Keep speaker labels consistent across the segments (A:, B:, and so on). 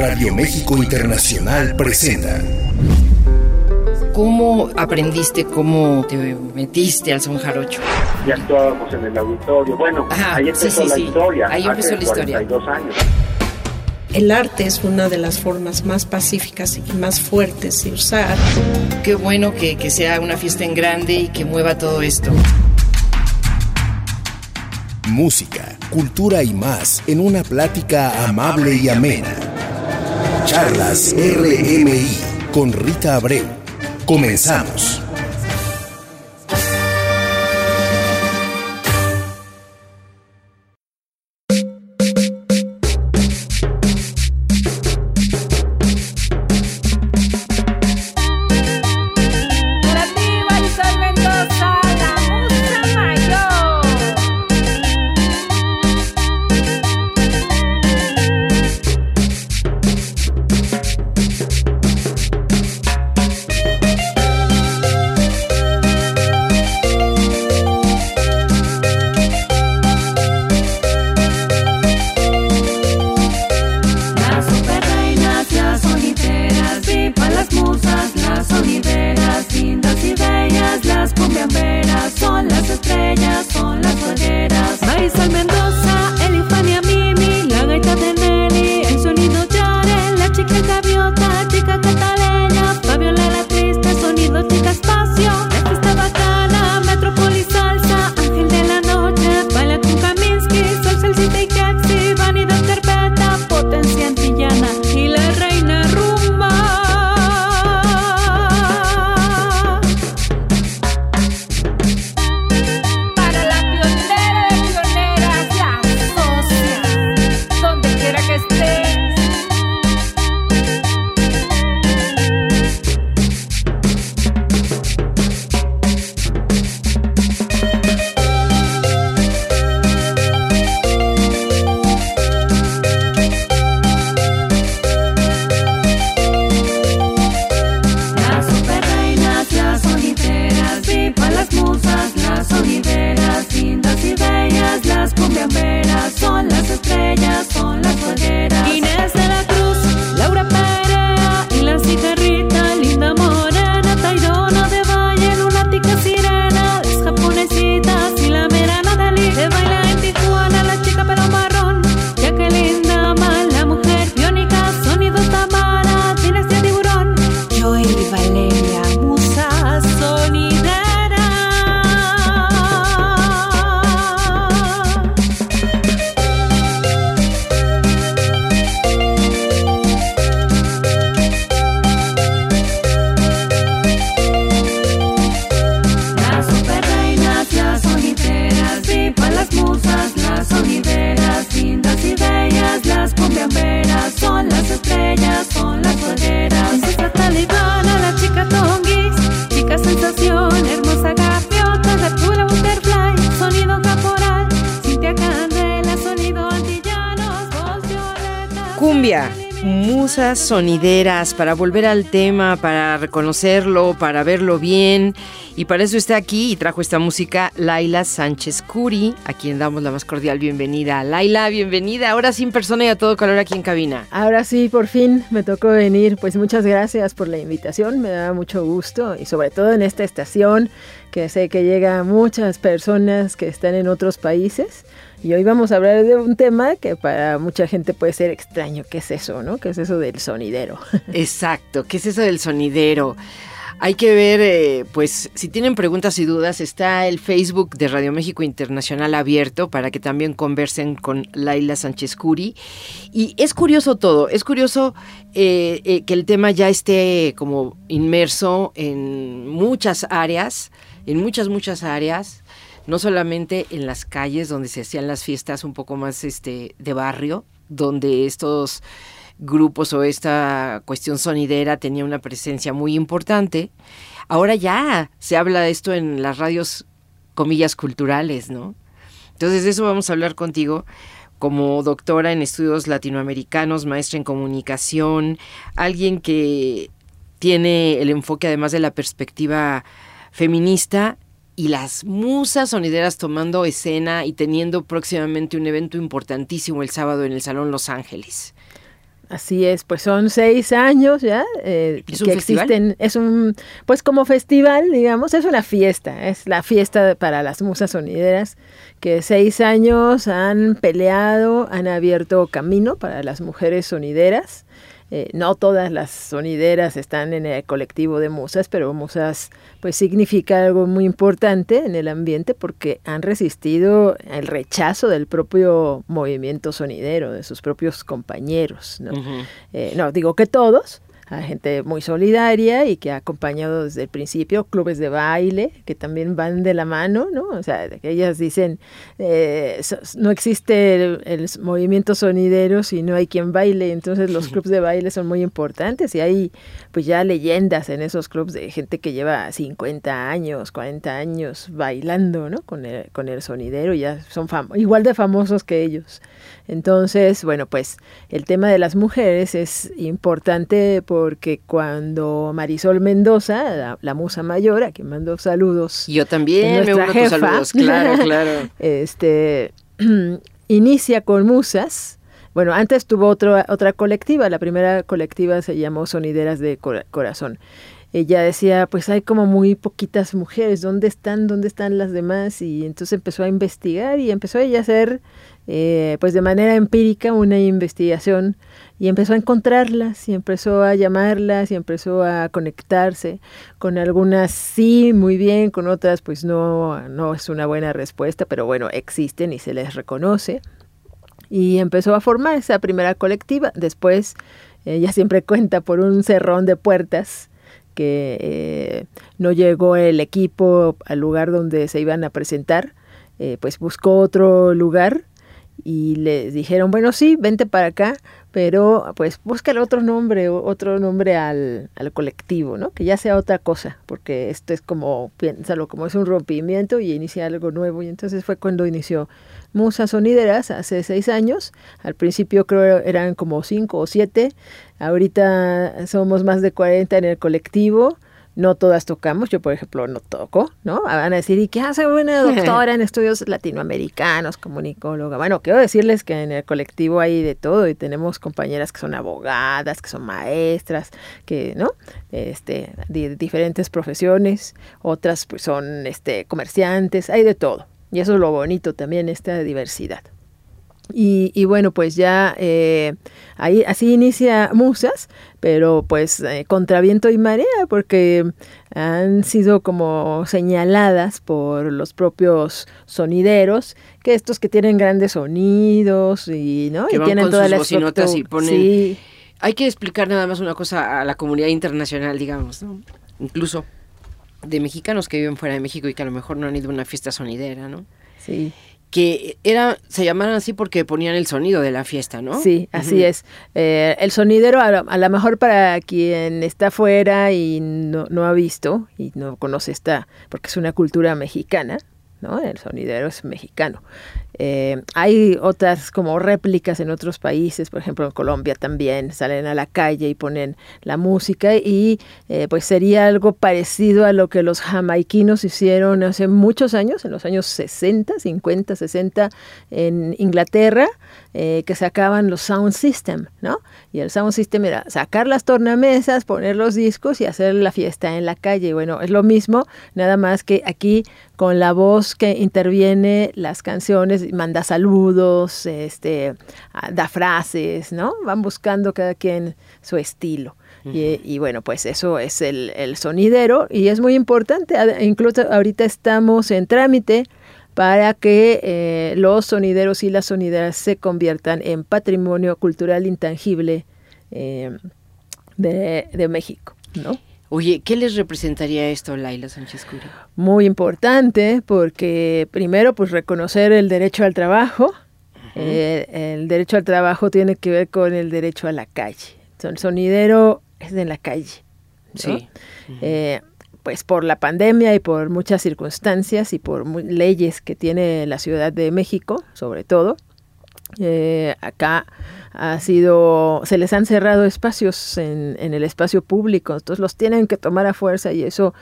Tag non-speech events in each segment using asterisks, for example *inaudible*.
A: Radio México Internacional presenta.
B: ¿Cómo aprendiste, cómo te metiste al son jarocho?
C: Ya estábamos en el auditorio. Bueno,
B: Ajá,
C: ahí empezó
B: sí,
C: la
B: sí.
C: historia.
B: Ahí empezó
C: hace
B: la historia.
C: 42 años.
D: El arte es una de las formas más pacíficas y más fuertes de usar.
B: Qué bueno que, que sea una fiesta en grande y que mueva todo esto.
A: Música, cultura y más en una plática amable y amena. Charlas RMI con Rita Abreu. Comenzamos.
E: Sonideras,
F: para
G: volver al tema, para reconocerlo, para verlo bien. Y para eso está aquí y trajo esta música Laila Sánchez Curi, a quien damos la más cordial bienvenida. Laila, bienvenida, ahora sin persona y a todo calor aquí en cabina.
H: Ahora sí, por fin me tocó venir. Pues muchas gracias por la invitación, me da mucho gusto y sobre todo en esta estación que sé que llega a muchas personas que están en otros países. Y hoy vamos a hablar de un tema que para mucha gente puede ser extraño. ¿Qué es eso, no? ¿Qué es eso del sonidero? *laughs*
G: Exacto, ¿qué es eso del sonidero? Hay que ver, eh, pues, si tienen preguntas y dudas, está el Facebook de Radio México Internacional abierto para que también conversen con Laila Sánchez Curi. Y es curioso todo, es curioso eh, eh, que el tema ya esté como inmerso en muchas áreas, en muchas, muchas áreas, no solamente en las calles donde se hacían las fiestas un poco más este, de barrio, donde estos grupos o esta cuestión sonidera tenía una presencia muy importante. Ahora ya se habla de esto en las radios, comillas, culturales, ¿no? Entonces de eso vamos a hablar contigo como doctora en estudios latinoamericanos, maestra en comunicación, alguien que tiene el enfoque además de la perspectiva feminista y las musas sonideras tomando escena y teniendo próximamente un evento importantísimo el sábado en el Salón Los Ángeles.
H: Así es, pues son seis años ya eh,
G: ¿Es un
H: que
G: festival?
H: existen. Es un, pues como festival, digamos, es una fiesta, es la fiesta para las musas sonideras que seis años han peleado, han abierto camino para las mujeres sonideras. Eh, no todas las sonideras están en el colectivo de musas, pero musas pues significa algo muy importante en el ambiente porque han resistido el rechazo del propio movimiento sonidero, de sus propios compañeros. ¿no? Eh, no digo que todos, hay gente muy solidaria y que ha acompañado desde el principio clubes de baile que también van de la mano, ¿no? O sea, que ellas dicen, eh, no existe el, el movimiento sonidero si no hay quien baile, entonces los clubes de baile son muy importantes y hay pues ya leyendas en esos clubes de gente que lleva 50 años, 40 años bailando, ¿no? Con el, con el sonidero, ya son igual de famosos que ellos. Entonces, bueno, pues el tema de las mujeres es importante porque cuando Marisol Mendoza, la, la musa mayor, a quien mando saludos,
G: Yo también me uno tus
H: jefa.
G: saludos, claro, claro. *laughs*
H: este, *clears throat* inicia con musas. Bueno, antes tuvo otro, otra colectiva, la primera colectiva se llamó Sonideras de Cora- Corazón. Ella decía, pues hay como muy poquitas mujeres, ¿dónde están? ¿Dónde están las demás? Y entonces empezó a investigar y empezó ella a hacer, eh, pues de manera empírica, una investigación y empezó a encontrarlas y empezó a llamarlas y empezó a conectarse. Con algunas sí, muy bien, con otras pues no, no es una buena respuesta, pero bueno, existen y se les reconoce. Y empezó a formar esa primera colectiva. Después ella siempre *laughs* cuenta por un cerrón de puertas que eh, no llegó el equipo al lugar donde se iban a presentar, eh, pues buscó otro lugar y les dijeron, bueno, sí, vente para acá, pero pues búscale otro nombre, otro nombre al, al colectivo, ¿no? Que ya sea otra cosa, porque esto es como, piénsalo, como es un rompimiento y inicia algo nuevo. Y entonces fue cuando inició Musas Sonideras hace seis años. Al principio creo eran como cinco o siete. Ahorita somos más de 40 en el colectivo. No todas tocamos, yo por ejemplo no toco, ¿no? Van a decir, ¿y qué hace una *laughs* doctora en estudios latinoamericanos, comunicóloga? Bueno, quiero decirles que en el colectivo hay de todo y tenemos compañeras que son abogadas, que son maestras, que, ¿no? Este, de diferentes profesiones, otras pues son este, comerciantes, hay de todo. Y eso es lo bonito también, esta diversidad. Y, y bueno, pues ya eh, ahí así inicia Musas, pero pues eh, contra viento y marea, porque han sido como señaladas por los propios sonideros, que estos que tienen grandes sonidos y no
G: Que
H: y
G: van
H: tienen
G: con
H: toda
G: sus
H: la
G: bocinotas y ponen-
H: sí,
G: Hay que explicar nada más una cosa a la comunidad internacional, digamos, ¿no? Incluso de mexicanos que viven fuera de México y que a lo mejor no han ido a una fiesta sonidera, ¿no?
H: sí.
G: Que era, se llamaban así porque ponían el sonido de la fiesta, ¿no?
H: Sí, así es. Eh, el sonidero, a lo, a lo mejor para quien está afuera y no, no ha visto y no conoce esta, porque es una cultura mexicana, ¿no? El sonidero es mexicano. Eh, hay otras como réplicas en otros países, por ejemplo en Colombia también salen a la calle y ponen la música y eh, pues sería algo parecido a lo que los jamaiquinos hicieron hace muchos años, en los años 60, 50, 60 en Inglaterra, eh, que sacaban los sound system, ¿no? Y el sound system era sacar las tornamesas, poner los discos y hacer la fiesta en la calle. Bueno, es lo mismo, nada más que aquí con la voz que interviene las canciones, manda saludos, este, ah, da frases, ¿no? Van buscando cada quien su estilo. Y, y bueno, pues eso es el, el sonidero y es muy importante. Incluso ahorita estamos en trámite para que eh, los sonideros y las sonideras se conviertan en patrimonio cultural intangible eh, de, de México, ¿no?
G: Oye, ¿qué les representaría esto, Laila Sánchez Curi?
H: Muy importante porque primero pues reconocer el derecho al trabajo. Eh, el derecho al trabajo tiene que ver con el derecho a la calle. El sonidero es de la calle. ¿no?
G: Sí.
H: Eh, pues por la pandemia y por muchas circunstancias y por leyes que tiene la Ciudad de México, sobre todo, eh, acá ha sido, se les han cerrado espacios en, en el espacio público, entonces los tienen que tomar a fuerza y eso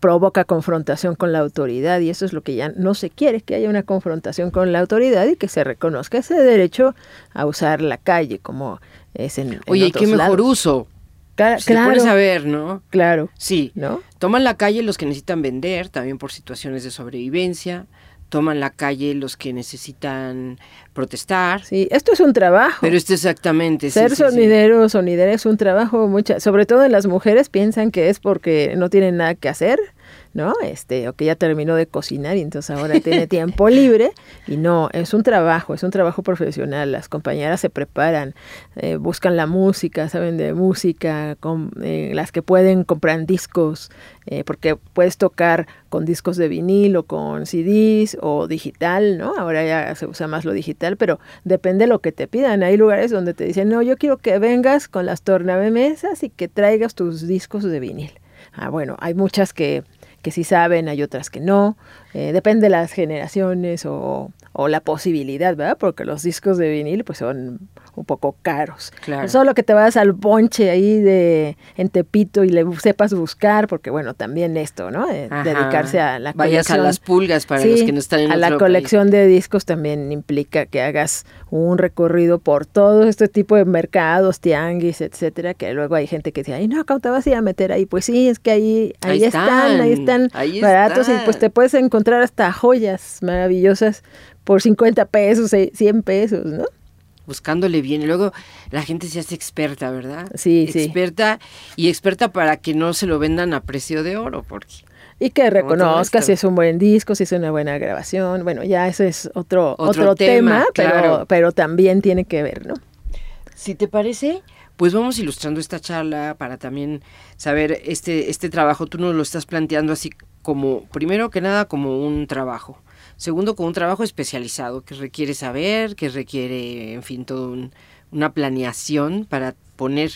H: provoca confrontación con la autoridad y eso es lo que ya no se quiere, que haya una confrontación con la autoridad y que se reconozca ese derecho a usar la calle como es en, en
G: Oye, ¿y qué mejor
H: lados.
G: uso?
H: Cla-
G: Si te pones a ver, ¿no?
H: claro,
G: Sí.
H: ¿no?
G: Toman la calle los que necesitan vender, también por situaciones de sobrevivencia. Toman la calle los que necesitan protestar.
H: Sí, esto es un trabajo.
G: Pero esto exactamente. sí,
H: Ser
G: sí, sí.
H: sonidero, sonidera es un trabajo, mucha, sobre todo en las mujeres piensan que es porque no tienen nada que hacer, ¿no? Este, o que ya terminó de cocinar y entonces ahora tiene *laughs* tiempo libre. Y no, es un trabajo, es un trabajo profesional. Las compañeras se preparan, eh, buscan la música, saben de música, eh, las que pueden compran discos, eh, porque puedes tocar con discos de vinil o con CDs o digital, ¿no? Ahora ya se usa más lo digital, pero depende de lo que te pidan. Hay lugares donde te dicen, no, yo quiero que vengas con las tornavemesas y que traigas tus discos de vinil. Ah, bueno, hay muchas que, que sí saben, hay otras que no. Eh, depende de las generaciones o, o la posibilidad, ¿verdad? Porque los discos de vinil pues son un poco caros.
G: Claro.
H: Solo que te vayas al ponche ahí de en Tepito y le sepas buscar, porque bueno, también esto, ¿no? Eh, dedicarse a la
G: Vayas a
H: colección.
G: las pulgas para
H: Sí,
G: los que no están en
H: a la
G: otro
H: colección de discos también implica que hagas un recorrido por todo este tipo de mercados, tianguis, etcétera, que luego hay gente que dice, ay no, ¿cómo te vas a ir a meter ahí? Pues sí, es que ahí, ahí,
G: Ahí
H: están, ahí
G: están, ahí
H: baratos y pues te puedes encontrar hasta joyas maravillosas por 50 pesos, eh, 100 pesos, ¿no?
G: Buscándole bien. Y luego la gente se hace experta, ¿verdad?
H: Sí, sí.
G: Experta y experta para que no se lo vendan a precio de oro, porque
H: Y que
G: esto.
H: si es un buen disco, si es una buena grabación. Bueno, ya ese es otro,
G: Otro
H: otro,
G: tema,
H: tema, pero,
G: claro.
H: pero también tiene que ver, ¿no?
G: si te parece, pues vamos ilustrando esta charla para también saber este este trabajo. Tú nos lo estás planteando así como primero que nada como un trabajo. Segundo, como un trabajo especializado que requiere saber, que requiere, en fin, todo un- una planeación para poner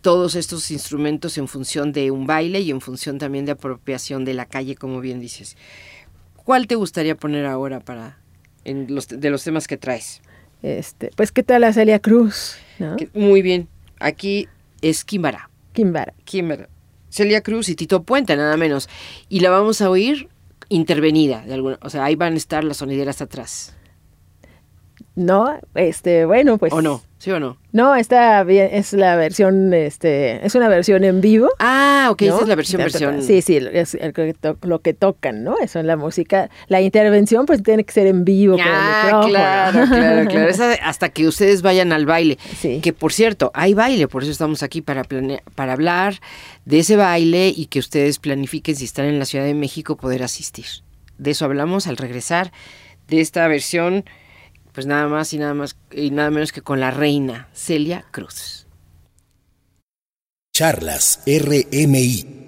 G: todos estos instrumentos en función de un baile y en función también de apropiación de la calle, como bien dices. ¿Cuál te gustaría poner ahora para en los, de los temas que traes?
H: Este, pues, ¿qué tal la Celia Cruz? ¿no?
G: Que- muy bien. Aquí es Kimbara.
H: Kimbara.
G: Kimbara. Celia Cruz y Tito Puente, nada menos. Y la vamos a oír intervenida de alguna, o sea, ahí van a estar las sonideras atrás.
H: No, este, bueno, pues.
G: ¿O no? ¿Sí o no?
H: No, está bien, es la versión, este, es una versión en vivo.
G: Ah, ok,
H: ¿no?
G: esa es la versión versión.
H: Sí, sí, es lo que tocan, ¿no? Eso es la música. La intervención, pues tiene que ser en vivo con el
G: Ah, claro, *laughs* claro, claro. Esa hasta que ustedes vayan al baile.
H: Sí.
G: Que por cierto, hay baile, por eso estamos aquí para plane- para hablar de ese baile y que ustedes planifiquen si están en la Ciudad de México poder asistir. De eso hablamos al regresar de esta versión, pues nada más y nada más y nada menos que con la reina Celia Cruz.
A: Charlas RMI.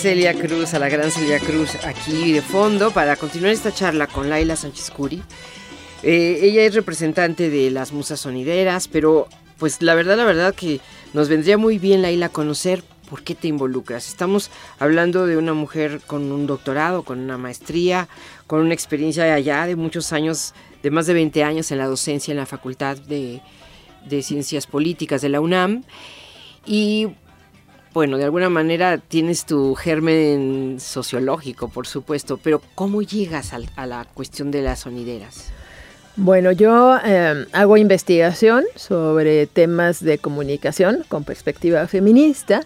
G: Celia Cruz, a la gran Celia Cruz aquí de fondo para continuar esta charla con Laila Sánchez Curi. Eh, ella es representante de las musas sonideras, pero pues la verdad, la verdad que nos vendría muy bien, Laila, conocer por qué te involucras. Estamos hablando de una mujer con un doctorado, con una maestría, con una experiencia de allá de muchos años, de más de 20 años en la docencia en la Facultad de, de Ciencias Políticas de la UNAM. Y bueno, de alguna manera tienes tu germen sociológico, por supuesto, pero ¿cómo llegas a, la cuestión de las sonideras?
H: Bueno, yo eh, hago investigación sobre temas de comunicación con perspectiva feminista.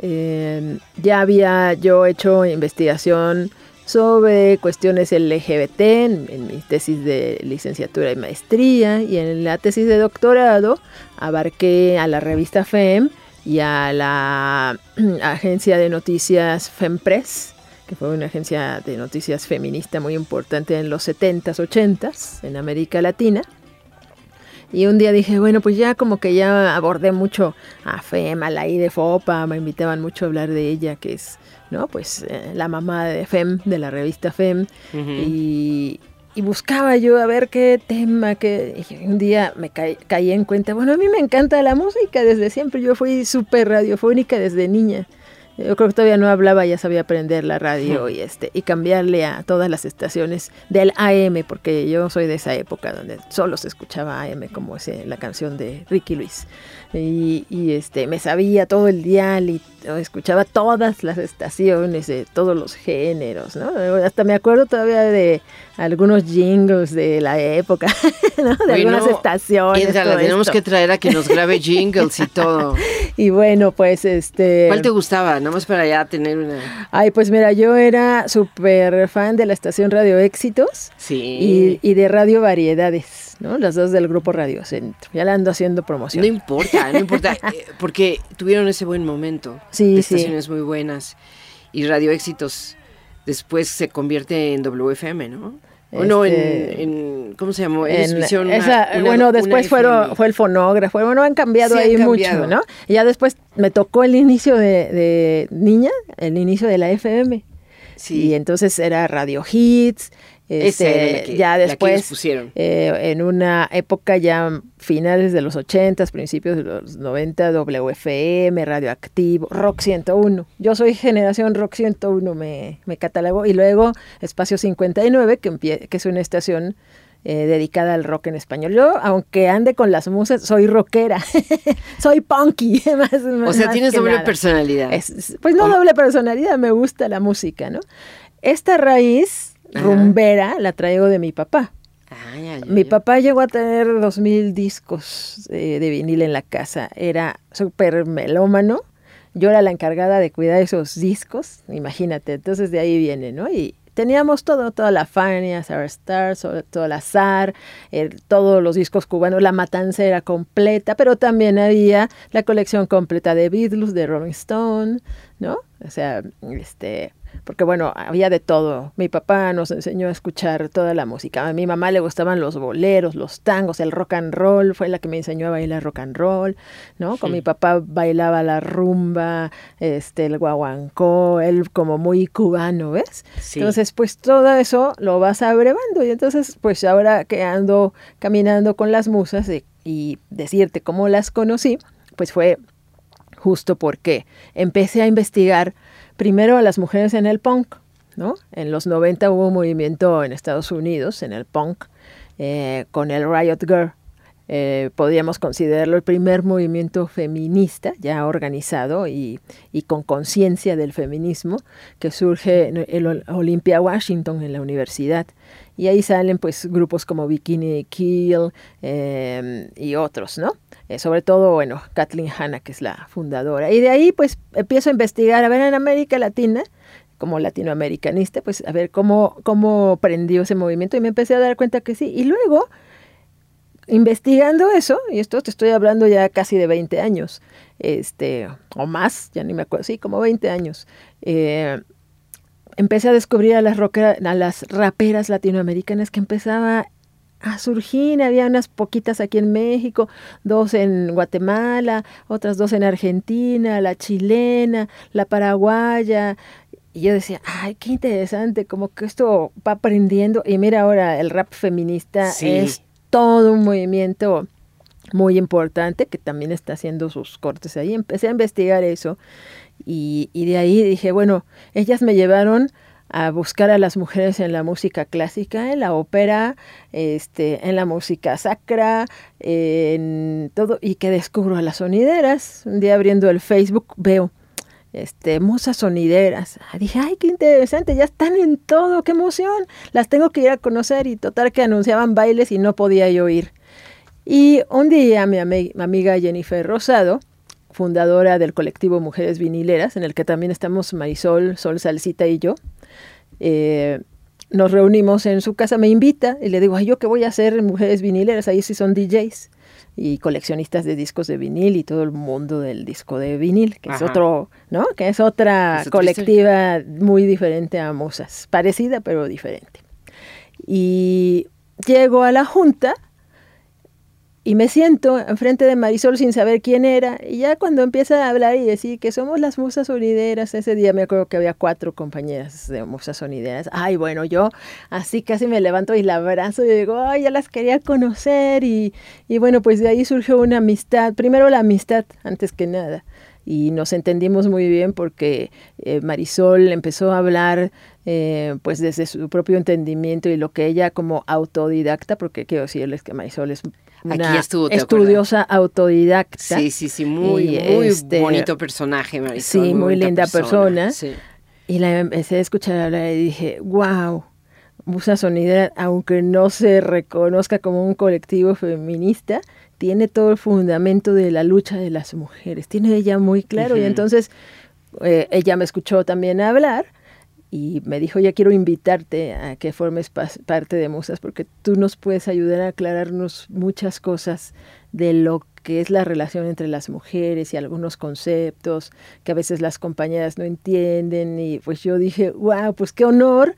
H: Eh, ya había yo hecho investigación sobre cuestiones LGBT en, en, mi tesis de licenciatura y maestría y en la tesis de doctorado abarqué a la revista FEM y a la *clears throat* agencia de noticias FEMPRES, que fue una agencia de noticias feminista muy importante en los 70s, 80s en América Latina. Y un día dije, bueno, pues ya como que ya abordé mucho a FEM, a la I de FOPA, me invitaban mucho a hablar de ella, que es, ¿no? Pues eh, la mamá de FEM, de la revista FEM. Uh -huh. y, y buscaba yo a ver qué tema, que un día me ca caí en cuenta, bueno, a mí me encanta la música desde siempre, yo fui súper radiofónica desde niña. Yo creo que todavía no hablaba, ya sabía aprender la radio y este y cambiarle a todas las estaciones del AM, porque yo soy de esa época donde solo se escuchaba AM, como ese, la canción de Ricky Luis. Y, y, este me sabía todo el dial y escuchaba todas las estaciones de todos los géneros, ¿no? Hasta me acuerdo todavía de algunos jingles de la época, *laughs* ¿no? De algunas estaciones.
G: Piensa, la tenemos esto. que traer a que nos grabe *laughs* jingles y todo.
H: y bueno, pues este.
G: ¿Cuál te gustaba? Nada más para ya tener una.
H: Ay, pues mira, yo era súper fan de la estación Radio Éxitos.
G: Sí.
H: Y, y de Radio Variedades. ¿No? Las dos del grupo Radio Centro. Ya la ando haciendo promoción.
G: No importa, no importa, eh, porque tuvieron ese buen momento.
H: Sí,
G: estaciones
H: sí.
G: muy buenas. Y Radio Éxitos después se convierte en WFM, ¿no? O no, en,
H: Este,
G: en, ¿cómo se llamó? En,
H: esa-
G: una- una-
H: bueno, después fueron, fue el fonógrafo. Bueno, han cambiado
G: Sí, han
H: ahí
G: cambiado.
H: mucho, ¿no? Y ya después me tocó el inicio de, de niña, el inicio de la FM.
G: Sí.
H: Y entonces era Radio Hits. Este,
G: que-
H: ya después,
G: pusieron.
H: eh, en una época ya finales de los 80, principios de los 90, WFM, Radioactivo, Rock 101. Yo soy generación Rock 101, me, me catalogo. Y luego Espacio 59, que, que es una estación eh, dedicada al rock en español. Yo, aunque ande con las musas, soy rockera, *laughs* soy punky. *laughs* más-
G: O sea,
H: más
G: tienes doble
H: nada.
G: personalidad.
H: Es- es- pues no
G: ¿Cómo?
H: doble personalidad, me gusta la música, ¿no? Esta raíz
G: Ajá.
H: rumbera la traigo de mi papá.
G: Ay, ay,
H: Mi
G: ay.
H: papá llegó a tener dos mil discos eh, de vinil en la casa. Era súper melómano. Yo era la encargada de cuidar esos discos, imagínate. Entonces de ahí viene, ¿no? Y teníamos todo, toda la Fania, Star, sobre todo la SAR, eh, todos los discos cubanos, la matancera completa, pero también había la colección completa de Beatles, de Rolling Stone, ¿no? O sea, este, porque bueno, había de todo. Mi papá nos enseñó a escuchar toda la música. A mi mamá le gustaban los boleros, los tangos, el rock and roll, fue la que me enseñó a bailar rock and roll, ¿no? Con
G: Sí.
H: mi papá bailaba la rumba, este, el guaguancó, él como muy cubano, ¿ves?
G: Sí.
H: Entonces, pues todo eso lo vas abrevando y entonces, pues ahora que ando caminando con las musas y, y decirte cómo las conocí, pues fue justo porque empecé a investigar primero a las mujeres en el punk, ¿no? En los 90 hubo un movimiento en Estados Unidos, en el punk, eh, con el Riot Girl. Eh, podríamos considerarlo el primer movimiento feminista ya organizado y, con conciencia del feminismo que surge en Olympia Washington en la universidad y ahí salen pues grupos como Bikini Kill eh, y otros, ¿no? Eh, sobre todo, bueno, Kathleen Hanna, que es la fundadora. Y de ahí pues empiezo a investigar, a ver en América Latina, como latinoamericanista, pues a ver cómo, cómo prendió ese movimiento y me empecé a dar cuenta que sí. Y luego, investigando eso, y esto te estoy hablando ya casi de 20 años, este, o más, ya ni me acuerdo, sí, como 20 años, eh, empecé a descubrir a las, rockera- a las raperas latinoamericanas que empezaba a surgir. Había unas poquitas aquí en México, dos en Guatemala, otras dos en Argentina, la chilena, la paraguaya. Y yo decía, ay, qué interesante, como que esto va aprendiendo. Y mira ahora, el rap feminista
G: Sí.
H: es todo un movimiento muy importante que también está haciendo sus cortes ahí. Empecé a investigar eso y, y de ahí dije, bueno, ellas me llevaron a buscar a las mujeres en la música clásica, en la ópera, este, en la música sacra, en todo, y que descubro a las sonideras. Un día abriendo el Facebook veo este, musas sonideras. Ah, Dije, ay, qué interesante, ya están en todo, qué emoción. Las tengo que ir a conocer y total que anunciaban bailes y no podía yo ir. Y un día mi, ami- mi amiga Jennifer Rosado, fundadora del colectivo Mujeres Vinileras, en el que también estamos Marisol, Sol Salsita y yo, eh, nos reunimos en su casa, me invita y le digo, ay, ¿yo qué voy a hacer en Mujeres Vinileras? Ahí sí son DJs y coleccionistas de discos de vinil y todo el mundo del disco de vinil, que es
G: Ajá.
H: otro, ¿no? Que es otra
G: Es otra
H: colectiva muy diferente a Musas, parecida pero diferente. Y llego a la junta y me siento enfrente de Marisol sin saber quién era. Y ya cuando empieza a hablar y decir que somos las musas sonideras, ese día me acuerdo que había cuatro compañeras de musas sonideras. Ay, bueno, yo así casi me levanto y la abrazo y digo, ay, ya las quería conocer. Y, y bueno, pues de ahí surgió una amistad. Primero la amistad, antes que nada. Y nos entendimos muy bien porque eh, Marisol empezó a hablar eh, pues desde su propio entendimiento y lo que ella como autodidacta, porque quiero decirles que Marisol es
G: Aquí
H: una
G: ya estuvo, ¿te
H: estudiosa autodidacta.
G: Sí, sí, sí, muy,
H: Y,
G: muy
H: este,
G: bonito personaje, Marisol.
H: sí, muy linda persona.
G: Sí.
H: Y la empecé a escuchar hablar y dije, wow, Musa Sonidera, aunque no se reconozca como un colectivo feminista, tiene todo el fundamento de la lucha de las mujeres. Tiene ella muy claro. Y entonces eh, ella me escuchó también hablar y me dijo, ya quiero invitarte a que formes parte de Musas porque tú nos puedes ayudar a aclararnos muchas cosas de lo que es la relación entre las mujeres y algunos conceptos que a veces las compañeras no entienden y pues yo dije, wow, pues qué honor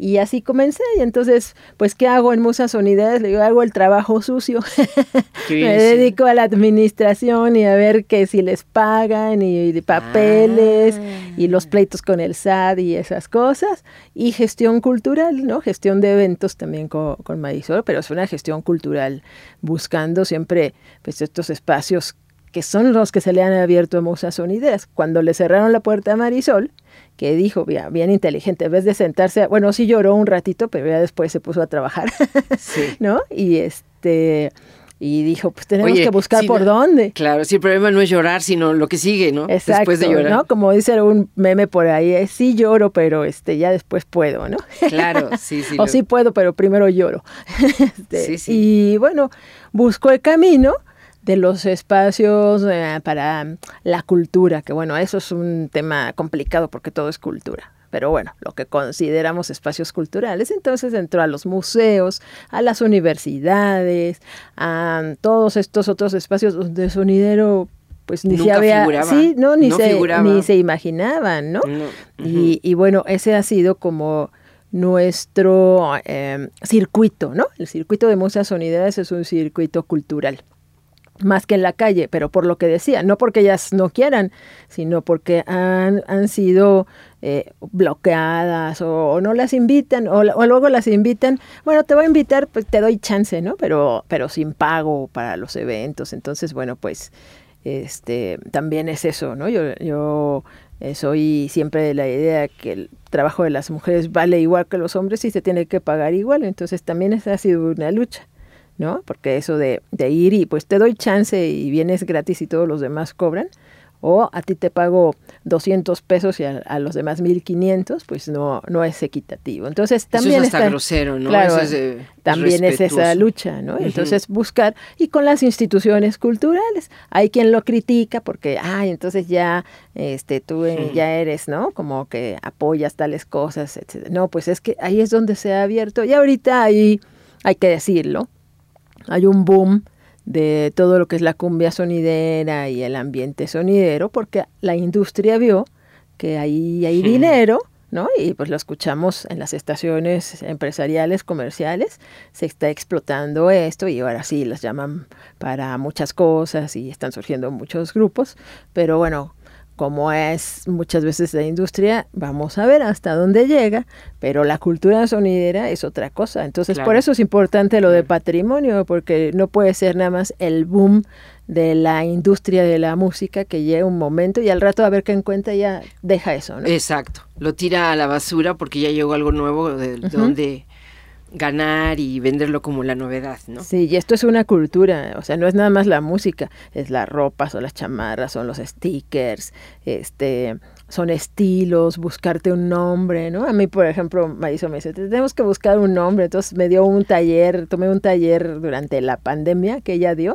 H: y así comencé y entonces pues qué hago en Musas Sonideras, le digo, hago el trabajo sucio, *laughs* me
G: sí.
H: dedico a la administración y a ver que si les pagan y, de papeles
G: Ah.
H: y los pleitos con el SAT y esas cosas y gestión cultural, ¿no? Gestión de eventos también con, con Marisol, pero es una gestión cultural buscando siempre pues estos espacios que son los que se le han abierto a Musas Sonideras. Cuando le cerraron la puerta a Marisol, que dijo, bien, bien inteligente, en vez de sentarse, a- bueno, sí lloró un ratito, pero ya después se puso a trabajar,
G: Sí. *laughs*
H: ¿no? Y este y dijo, pues tenemos
G: Oye,
H: que buscar por
G: no-
H: dónde.
G: Claro, sí, el problema no es llorar, sino lo que sigue, ¿no?
H: Exacto,
G: Después de llorar.
H: ¿no? Como dice un meme por ahí, es, sí lloro, pero este ya después puedo, ¿no?
G: Claro, *laughs* sí, sí.
H: o
G: lo-
H: sí puedo, pero primero lloro. *laughs* Este,
G: Sí, sí.
H: Y bueno, busco el camino de los espacios eh, para mm, la cultura, que bueno, eso es un tema complicado porque todo es cultura. Pero bueno, lo que consideramos espacios culturales, entonces entró a los museos, a las universidades, a mm, todos estos otros espacios donde sonidero pues ni se había
G: figuraba,
H: sí no ni
G: no
H: se
G: figuraba.
H: ni se imaginaban no
G: No,
H: y, y bueno, ese ha sido como nuestro eh, circuito, ¿no? El circuito de musas sonideras es un circuito cultural, más que en la calle, pero por lo que decía, no porque ellas no quieran, sino porque han, han sido eh, bloqueadas o, no las invitan, o, o luego las invitan, bueno, te voy a invitar, pues te doy chance, ¿no? Pero, pero sin pago para los eventos, entonces, bueno, pues este también es eso, ¿no? Yo, yo eh, soy siempre de la idea que el trabajo de las mujeres vale igual que los hombres y se tiene que pagar igual, entonces también esa ha sido una lucha, ¿no? Porque eso de, de ir y pues te doy chance y vienes gratis y todos los demás cobran, o a ti te pago 200 pesos y a, a los demás 1500, pues no, no es equitativo. Entonces también
G: Eso es hasta
H: está-
G: grosero, ¿no?
H: Claro,
G: Eso es, eh,
H: también es esa lucha, ¿no? Entonces buscar y con las instituciones culturales. Hay quien lo critica porque, ay, entonces ya, este, tú ya eres, ¿no? Como que apoyas tales cosas, etcétera. No, pues es que ahí es donde se ha abierto y ahorita ahí hay que decirlo, hay un boom de todo lo que es la cumbia sonidera y el ambiente sonidero porque la industria vio que ahí hay
G: Hmm.
H: dinero ¿no? Y pues lo escuchamos en las estaciones empresariales, comerciales, se está explotando esto y ahora sí las llaman para muchas cosas y están surgiendo muchos grupos, pero bueno, como es muchas veces la industria, vamos a ver hasta dónde llega, pero la cultura sonidera es otra cosa. Entonces, por eso es importante lo de patrimonio, porque no puede ser nada más el boom de la industria de la música que llega un momento y al rato a ver qué encuentra ya deja eso, ¿no?
G: Exacto. Lo tira a la basura porque ya llegó algo nuevo de
H: Ujú.
G: donde ganar y venderlo como la novedad, ¿no?
H: Sí, y esto es una cultura, o sea, no es nada más la música, es la ropa, son las chamarras, son los stickers, este, son estilos, buscarte un nombre, ¿no? A mí, por ejemplo, Mauricio me dice, tenemos que buscar un nombre, entonces me dio un taller, tomé un taller durante la pandemia que ella dio,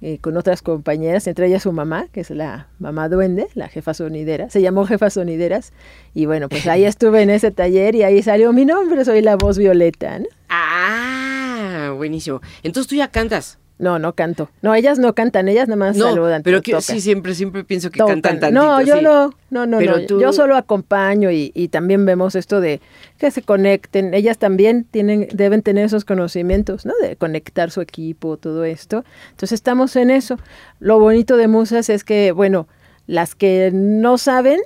H: eh, con otras compañeras, entre ellas su mamá, que es la mamá duende, la jefa sonidera, se llamó jefa sonideras, y bueno, pues ahí *laughs* estuve en ese taller y ahí salió mi nombre, soy la voz violeta, ¿no?
G: Ah, buenísimo. Entonces tú ya cantas.
H: No, no canto. No, ellas no cantan, ellas nada más
G: No,
H: saludan.
G: pero que, sí, siempre, siempre pienso que
H: Tocan.
G: cantan tantito.
H: No, yo
G: sí.
H: no, no, no,
G: Pero
H: no.
G: tú-
H: Yo solo acompaño y, y también vemos esto de que se conecten. Ellas también tienen, deben tener esos conocimientos, ¿no? De conectar su equipo, todo esto. Entonces estamos en eso. Lo bonito de Musas es que, bueno, las que no saben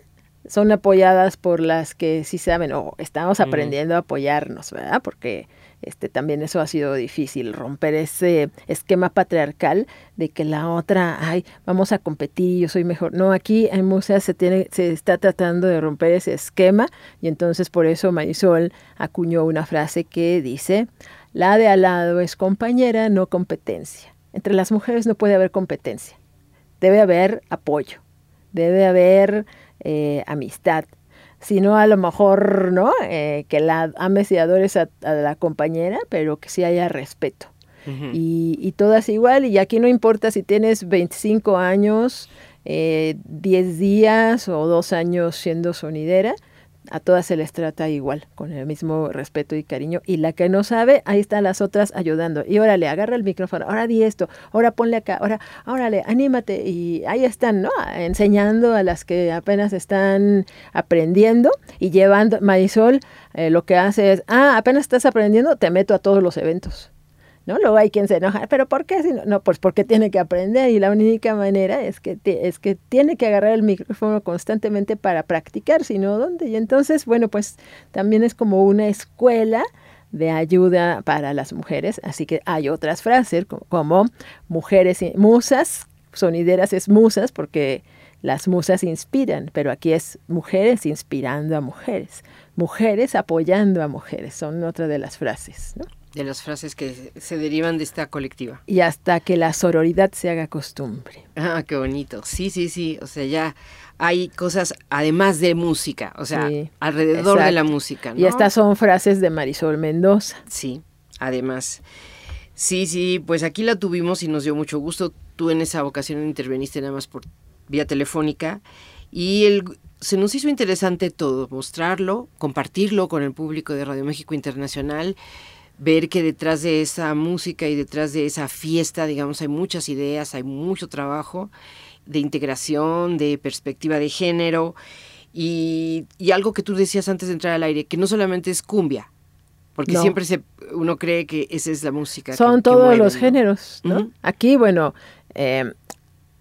H: son apoyadas por las que sí saben o estamos aprendiendo a apoyarnos, ¿verdad? Porque este también eso ha sido difícil, romper ese esquema patriarcal de que la otra, ay, vamos a competir, yo soy mejor. No, aquí en tiene se está tratando de romper ese esquema y entonces por eso Marisol acuñó una frase que dice, la de al lado es compañera, no competencia. Entre las mujeres no puede haber competencia. Debe haber apoyo, debe haber eh, amistad, sino a lo mejor, ¿no? Eh, que la ames y adores a, a la compañera, pero que sí haya respeto. Y, y todas igual, y aquí no importa si tienes 25 años, eh, 10 días o dos años siendo sonidera, a todas se les trata igual, con el mismo respeto y cariño. Y la que no sabe, ahí están las otras ayudando. Y órale, agarra el micrófono, ahora di esto, ahora ponle acá, ahora, órale, anímate. Y ahí están, ¿no? Enseñando a las que apenas están aprendiendo y llevando. Marisol eh, lo que hace es, ah, apenas estás aprendiendo, te meto a todos los eventos. ¿No? Luego hay quien se enoja, pero ¿por qué? Si no, no, pues porque tiene que aprender y la única manera es que, es que tiene que agarrar el micrófono constantemente para practicar, si no, ¿dónde? Y entonces, bueno, pues también es como una escuela de ayuda para las mujeres, así que hay otras frases como, como mujeres, y- musas, sonideras es musas porque las musas inspiran, pero aquí es mujeres inspirando a mujeres, mujeres apoyando a mujeres, son otra de las frases, ¿no?
G: De las frases que se derivan de esta colectiva.
H: y hasta que la sororidad se haga costumbre.
G: Ah, qué bonito. Sí, sí, sí. O sea, ya hay cosas además de música, o sea,
H: Sí,
G: alrededor de la música. ¿no?
H: Y estas son frases de Marisol Mendoza.
G: Sí, además. Sí, sí, pues aquí la tuvimos y nos dio mucho gusto. Tú en esa ocasión interveniste nada más por vía telefónica y el, se nos hizo interesante todo, mostrarlo, compartirlo con el público de Radio México Internacional, ver que detrás de esa música y detrás de esa fiesta, digamos, hay muchas ideas, hay mucho trabajo de integración, de perspectiva de género y, y algo que tú decías antes de entrar al aire, que no solamente es cumbia, porque
H: No.
G: siempre se, uno cree que esa es la música.
H: Son
G: que
H: todos
G: mueve,
H: los
G: ¿no?
H: géneros, ¿no? Aquí, bueno, eh,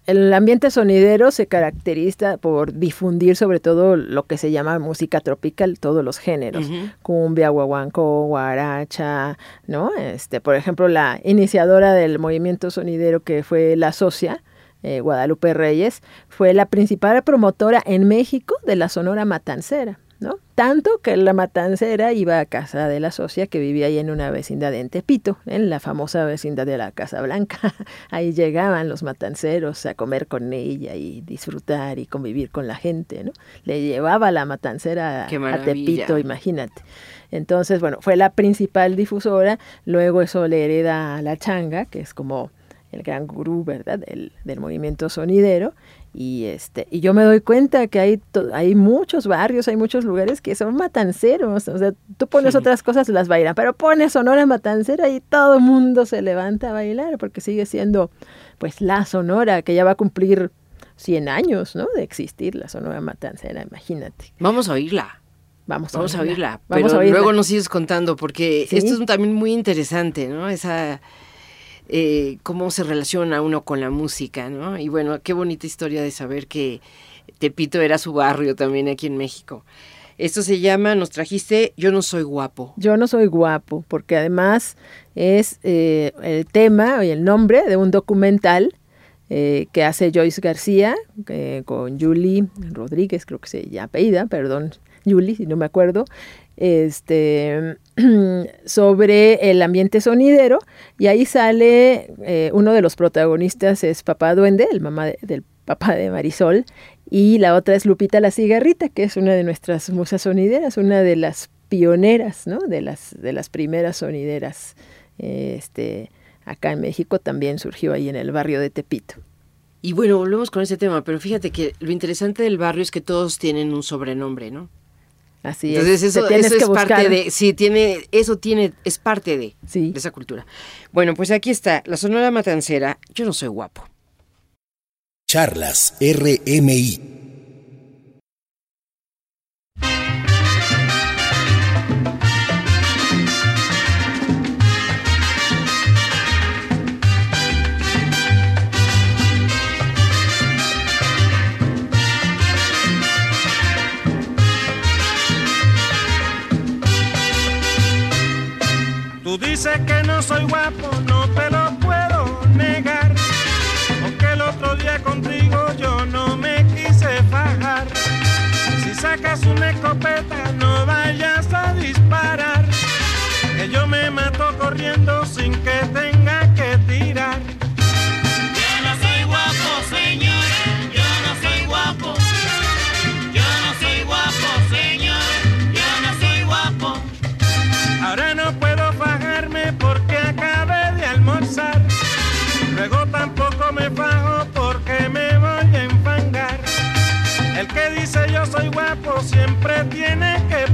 H: el ambiente sonidero se caracteriza por difundir sobre todo lo que se llama música tropical, todos los géneros. Cumbia, guaguancó, guaracha, ¿no? Este, por ejemplo, la iniciadora del movimiento sonidero que fue la socia, eh, Guadalupe Reyes, fue la principal promotora en México de la Sonora Matancera, ¿no? Tanto que la Matancera iba a casa de la socia que vivía ahí en una vecindad en Tepito, en la famosa vecindad de la Casa Blanca. *laughs* ahí llegaban los matanceros a comer con ella y disfrutar y convivir con la gente, ¿no? Le llevaba la Matancera a. Tepito, imagínate. Entonces, bueno, fue la principal difusora, luego eso le hereda a la changa, que es como el gran gurú, ¿verdad?, del, del movimiento sonidero, y este y yo me doy cuenta que hay hay muchos barrios, hay muchos lugares que son matanceros, o sea, tú pones
G: Sí.
H: otras cosas las bailan, pero pones Sonora Matancera y todo el mundo se levanta a bailar porque sigue siendo pues la Sonora que ya va a cumplir 100 años, ¿no?, de existir la Sonora Matancera, imagínate.
G: Vamos a oírla.
H: Vamos a
G: Vamos a
H: oírla.
G: oírla,
H: Vamos
G: pero
H: a oírla.
G: luego nos sigues contando, porque
H: Sí.
G: esto es también muy interesante, ¿no? Esa, eh, cómo se relaciona uno con la música, ¿no? Y bueno, qué bonita historia de saber que Tepito era su barrio también aquí en México. Esto se llama, nos trajiste Yo no soy guapo.
H: Yo no soy guapo, porque además es eh, el tema y el nombre de un documental eh, que hace Joyce García con Julie Rodríguez, creo que se llama apellida, perdón, Julie, si no me acuerdo, este, *clears throat* sobre el ambiente sonidero y ahí sale eh, uno de los protagonistas es Papá Duende, el mamá de- del papá de Marisol, y la otra es Lupita la Cigarrita, que es una de nuestras musas sonideras, una de las pioneras, ¿no? De las, de las primeras sonideras. Este, acá en México también surgió ahí en el barrio de Tepito.
G: Y bueno, volvemos con ese tema, pero fíjate que lo interesante del barrio es que todos tienen un sobrenombre, ¿no?
H: Así
G: Entonces
H: es.
G: eso, es parte
H: buscar.
G: de, sí, tiene, eso tiene, es parte de,
H: Sí.
G: de esa cultura. Bueno, pues aquí está, la Sonora Matancera, yo no soy guapo.
A: Charlas RMI.
I: Tú dices que no soy guapo, no te lo puedo negar. Aunque el otro día contigo yo no me quise fajar. Si sacas una escopeta, no vayas a disparar. Siempre tiene que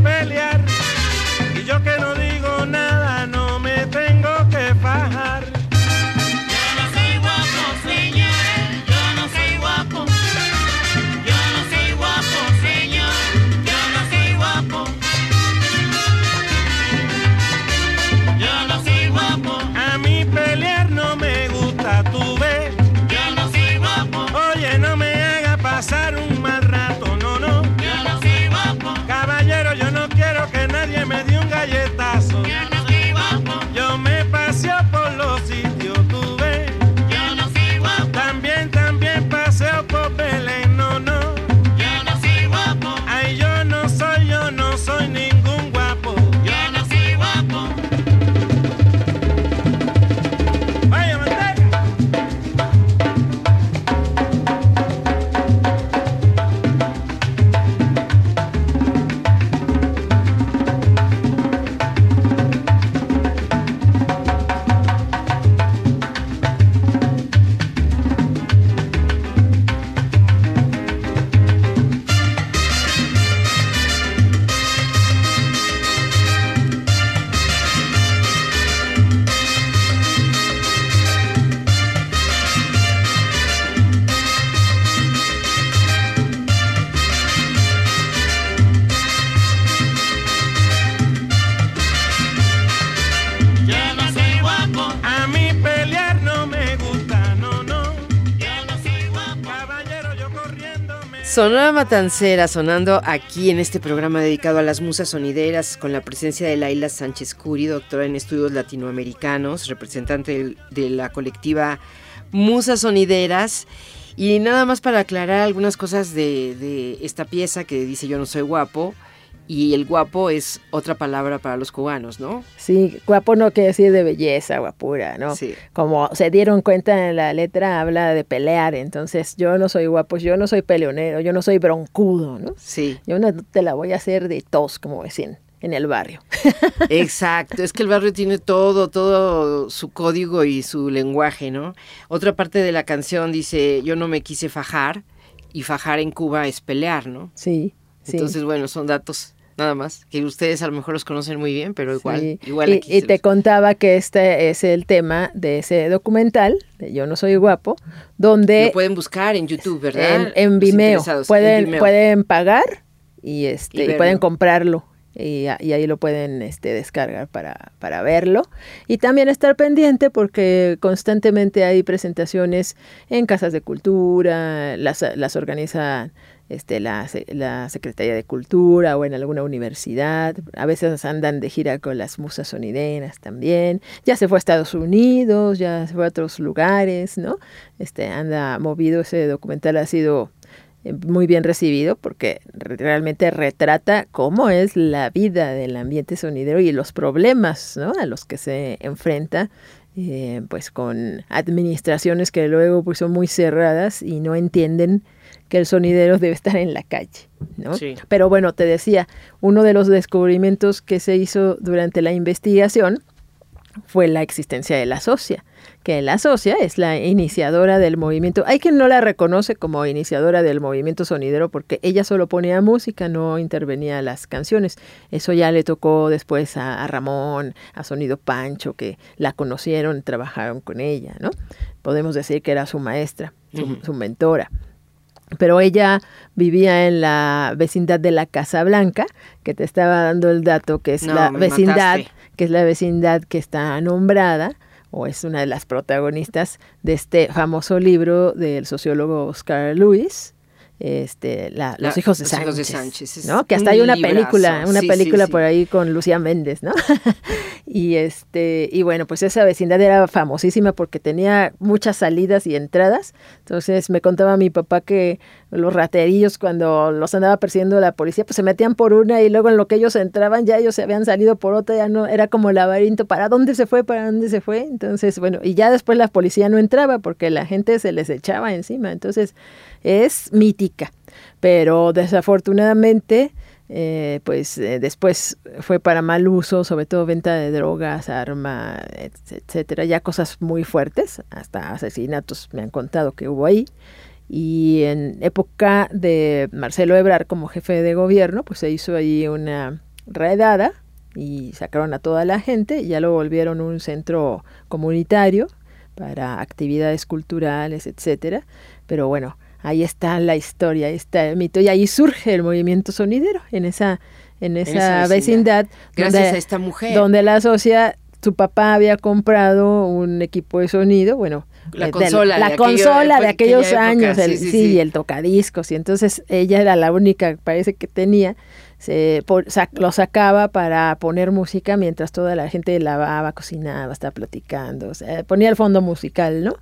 G: Sonora Matancera sonando aquí en este programa dedicado a las musas sonideras con la presencia de Laila Sánchez Curi, doctora en estudios latinoamericanos, representante de la colectiva Musas Sonideras. Y nada más para aclarar algunas cosas de, de esta pieza que dice Yo no soy guapo. Y el guapo es otra palabra para los cubanos, ¿no?
H: Sí, guapo no quiere decir de belleza, guapura, ¿no?
G: Sí.
H: Como se dieron cuenta en la letra, habla de pelear, entonces yo no soy guapo, yo no soy peleonero, yo no soy broncudo, ¿no?
G: Sí.
H: Yo no te la voy a hacer de tos, como decían en el barrio. *laughs*
G: Exacto, es que el barrio tiene todo, todo su código y su lenguaje, ¿no? Otra parte de la canción dice, yo no me quise fajar, y fajar en Cuba es pelear, ¿no?
H: Sí, sí.
G: Entonces, bueno, son datos nada más, que ustedes a lo mejor los conocen muy bien, pero igual,
H: Sí.
G: igual
H: y,
G: aquí
H: y te
G: los-
H: contaba que este es el tema de ese documental, de Yo no soy guapo, donde
G: lo pueden buscar en YouTube, ¿verdad?
H: en, Vimeo
G: en
H: pueden,
G: Vimeo.
H: pueden pagar y, este,
G: Y
H: pueden comprarlo. Y, y ahí lo pueden este, descargar para, para verlo. Y también estar pendiente porque constantemente hay presentaciones en casas de cultura, las, las organiza este, la, la Secretaría de Cultura o en alguna universidad. A veces andan de gira con las musas sonideras también. Ya se fue a Estados Unidos, ya se fue a otros lugares, ¿no? Este, anda movido, ese documental ha sido eh, muy bien recibido porque re- realmente retrata cómo es la vida del ambiente sonidero y los problemas ¿no? a los que se enfrenta eh, pues con administraciones que luego pues son muy cerradas y no entienden que el sonidero debe estar en la calle, ¿no?
G: Sí.
H: Pero bueno, te decía, uno de los descubrimientos que se hizo durante la investigación fue la existencia de la socia, que la socia es la iniciadora del movimiento. Hay quien no la reconoce como iniciadora del movimiento sonidero porque ella solo ponía música, no intervenía las canciones. Eso ya le tocó después a, a Ramón, a Sonido Pancho, que la conocieron, trabajaron con ella, ¿no? Podemos decir que era su maestra, su mentora pero ella vivía en la vecindad de la Casa Blanca, que te estaba dando el dato, que es
G: No,
H: la vecindad,
G: mataste.
H: que es la vecindad que está nombrada o es una de las protagonistas de este famoso libro del sociólogo Oscar Lewis, este, la-
G: La-
H: los hijos de
G: Los
H: Sánchez,
G: hijos de Sánchez,
H: ¿no? Que hasta hay una
G: librazo.
H: película, una
G: Sí, sí,
H: película
G: sí.
H: por ahí con Lucía Méndez, ¿no? *laughs* y este, y bueno, pues esa vecindad era famosísima porque tenía muchas salidas y entradas. Entonces me contaba mi papá que los raterillos cuando los andaba persiguiendo la policía, pues se metían por una y luego en lo que ellos entraban ya ellos se habían salido por otra, ya no era como laberinto, ¿para dónde se fue? ¿Para dónde se fue? Entonces, bueno, y ya después la policía no entraba porque la gente se les echaba encima. Entonces, es mítica pero desafortunadamente eh, pues eh, después fue para mal uso, sobre todo venta de drogas, arma, et- etcétera, ya cosas muy fuertes, hasta asesinatos me han contado que hubo ahí. Y en época de Marcelo Ebrard como jefe de gobierno, pues se hizo ahí una redada y sacaron a toda la gente y ya lo volvieron un centro comunitario para actividades culturales, etcétera. Pero bueno, ahí está la historia, ahí está el mito y ahí surge el movimiento sonidero en esa en esa,
G: esa
H: vecindad,
G: vecindad. Gracias
H: donde,
G: a esta mujer.
H: donde la socia su papá había comprado un equipo de sonido, bueno,
G: La
H: de-
G: consola
H: la
G: de
H: consola aquellos
G: época,
H: años, el,
G: sí,
H: sí,
G: sí, sí.
H: y el tocadiscos, y entonces ella era la única, parece que tenía, se sac- lo sacaba para poner música mientras toda la gente lavaba, cocinaba, estaba platicando, o sea, ponía el fondo musical, ¿no?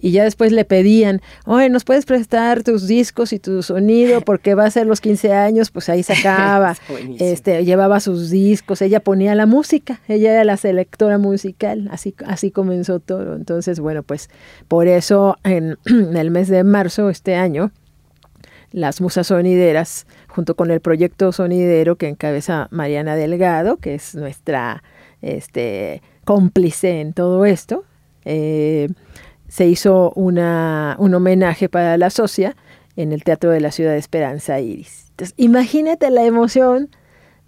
H: Y ya después le pedían, oye, ¿nos puedes prestar tus discos y tu sonido? Porque va a ser los 15 años, pues ahí sacaba, *laughs* este, llevaba sus discos, ella ponía la música, ella era la selectora musical, así, así comenzó todo. Entonces, bueno, pues por eso en, *clears throat* en el mes de marzo este año, las musas sonideras, junto con el proyecto sonidero que encabeza Mariana Delgado, que es nuestra este, cómplice en todo esto, eh, se hizo una, un homenaje para la socia en el Teatro de la Ciudad de Esperanza Iris. Entonces, imagínate la emoción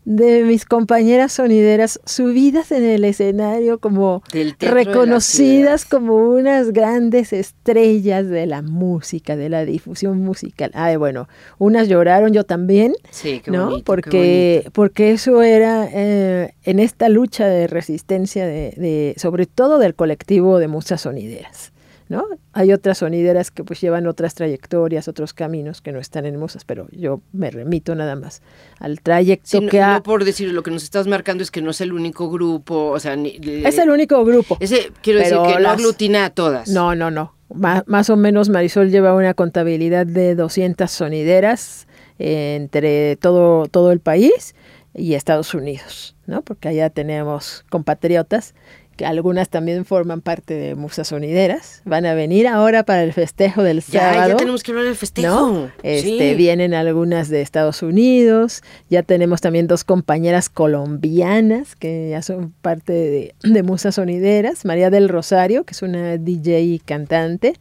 H: de mis compañeras sonideras subidas en el escenario como reconocidas como unas grandes estrellas de la música, de la difusión musical. Ay, bueno, unas lloraron, yo también,
G: Sí, qué
H: ¿no?
G: bonito,
H: porque, porque eso era eh, en esta lucha de resistencia, de, de, sobre todo del colectivo de musas sonideras. ¿No? Hay otras sonideras que pues llevan otras trayectorias, otros caminos que no están en musas, pero yo me remito nada más al trayecto
G: Sí, no,
H: que ha...
G: no por decir lo que nos estás marcando es que no es el único grupo, o sea, ni-
H: Es el único grupo.
G: ese quiero decir que no aglutina a todas.
H: No, no, no. Má- más o menos Marisol lleva una contabilidad de 200 sonideras entre todo, todo el país y Estados Unidos, ¿no? Porque allá tenemos compatriotas que algunas también forman parte de Musas Sonideras. Van a venir ahora para el festejo del
G: ya,
H: sábado.
G: ya tenemos que hablar del festejo.
H: ¿no? Este,
G: Sí.
H: Vienen algunas de Estados Unidos, ya tenemos también dos compañeras colombianas que ya son parte de, de Musas Sonideras, María del Rosario, que es una DJ y cantante,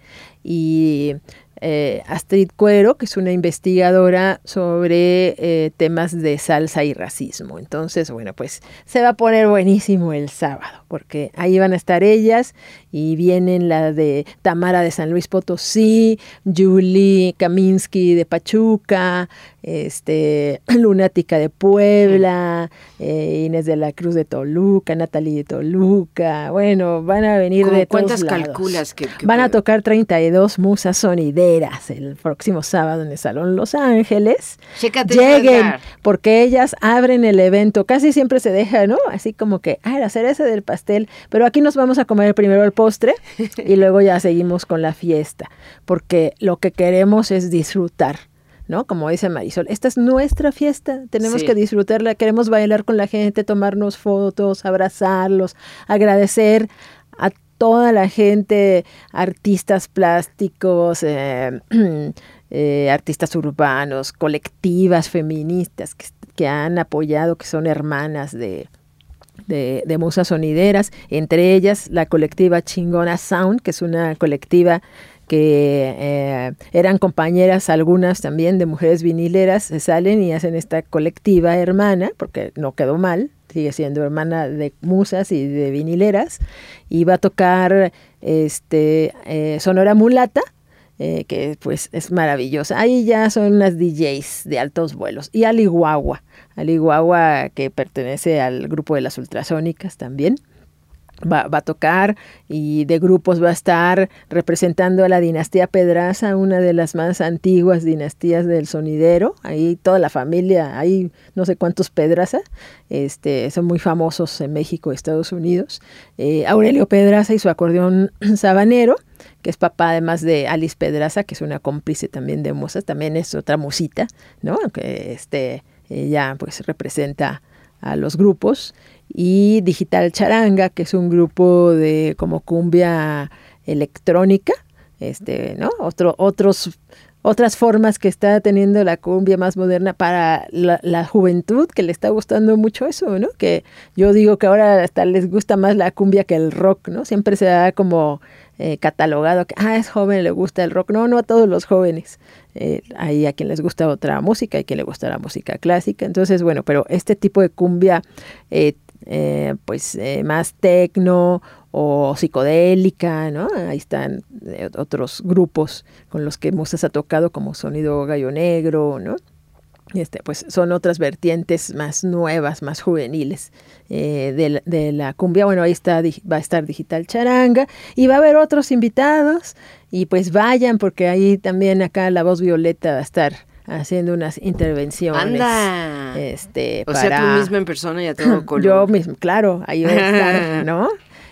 H: y eh, Astrid Cuero, que es una investigadora sobre eh, temas de salsa y racismo. Entonces, bueno, pues se va a poner buenísimo el sábado, porque ahí van a estar ellas y vienen la de Tamara de San Luis Potosí, Julie Kaminsky de Pachuca, este, *clears throat* Lunática de Puebla, eh, Inés de la Cruz de Toluca, Natalie de Toluca, bueno, van a venir de todos
G: ¿Cuántas
H: lados.
G: calculas que, que
H: Van a tocar 32 musas sonideras el próximo sábado en el Salón Los Ángeles.
G: Chécate
H: Lleguen, porque ellas abren el evento. Casi siempre se deja, ¿no? Así como que, ah, la cereza del pastel. Pero aquí nos vamos a comer primero el postre y *laughs* luego ya seguimos con la fiesta. Porque lo que queremos es disfrutar. ¿No? Como dice Marisol, esta es nuestra fiesta, tenemos
G: Sí.
H: que disfrutarla, queremos bailar con la gente, tomarnos fotos, abrazarlos, agradecer a toda la gente, artistas plásticos, eh, *clears throat* eh, artistas urbanos, colectivas feministas que, han apoyado, que son hermanas de, de, de musas sonideras, entre ellas la colectiva Chingona Sound, que es una colectiva que eh, eran compañeras algunas también de mujeres vinileras, se salen y hacen esta colectiva hermana, porque no quedó mal, sigue siendo hermana de musas y de vinileras, y va a tocar este eh, Sonora Mulata, eh, que pues es maravillosa. Ahí ya son unas DJs de altos vuelos. Y Aliguagua, Aliguagua que pertenece al grupo de las ultrasónicas también. Va, va, a tocar y de grupos va a estar representando a la dinastía Pedraza, una de las más antiguas dinastías del sonidero. Ahí toda la familia, hay no sé cuántos Pedraza, este, son muy famosos en México, Estados Unidos. Eh, Aurelio Pedraza y su acordeón *clears throat* sabanero, que es papá además de Alice Pedraza, que es una cómplice también de Mozart, también es otra musita, ¿no? Que este, ella pues representa a los grupos y Digital Charanga, que es un grupo de como cumbia electrónica, este, ¿no? Otro, otros, otras formas que está teniendo la cumbia más moderna para la, la, juventud, que le está gustando mucho eso, ¿no? Que yo digo que ahora hasta les gusta más la cumbia que el rock, ¿no? Siempre se da como eh, catalogado que, ah, es joven, le gusta el rock. No, no a todos los jóvenes. Eh, hay a quien les gusta otra música, hay quien le gusta la música clásica. Entonces, bueno, pero este tipo de cumbia, eh, eh, pues más tecno o psicodélica, ¿no? Ahí están eh, otros grupos con los que Musas ha tocado, como Sonido Gallo Negro, ¿no? Este, pues son otras vertientes más nuevas, más juveniles eh, de, de, la, cumbia. Bueno, ahí está, va a estar Digital Charanga y va a haber otros invitados y pues vayan porque ahí también acá la voz violeta va a estar haciendo unas intervenciones.
G: Anda.
H: Este,
G: o
H: para...
G: sea, tú misma en persona y a todo color.
H: Yo mismo, claro, ahí va a estar, *laughs* ¿no?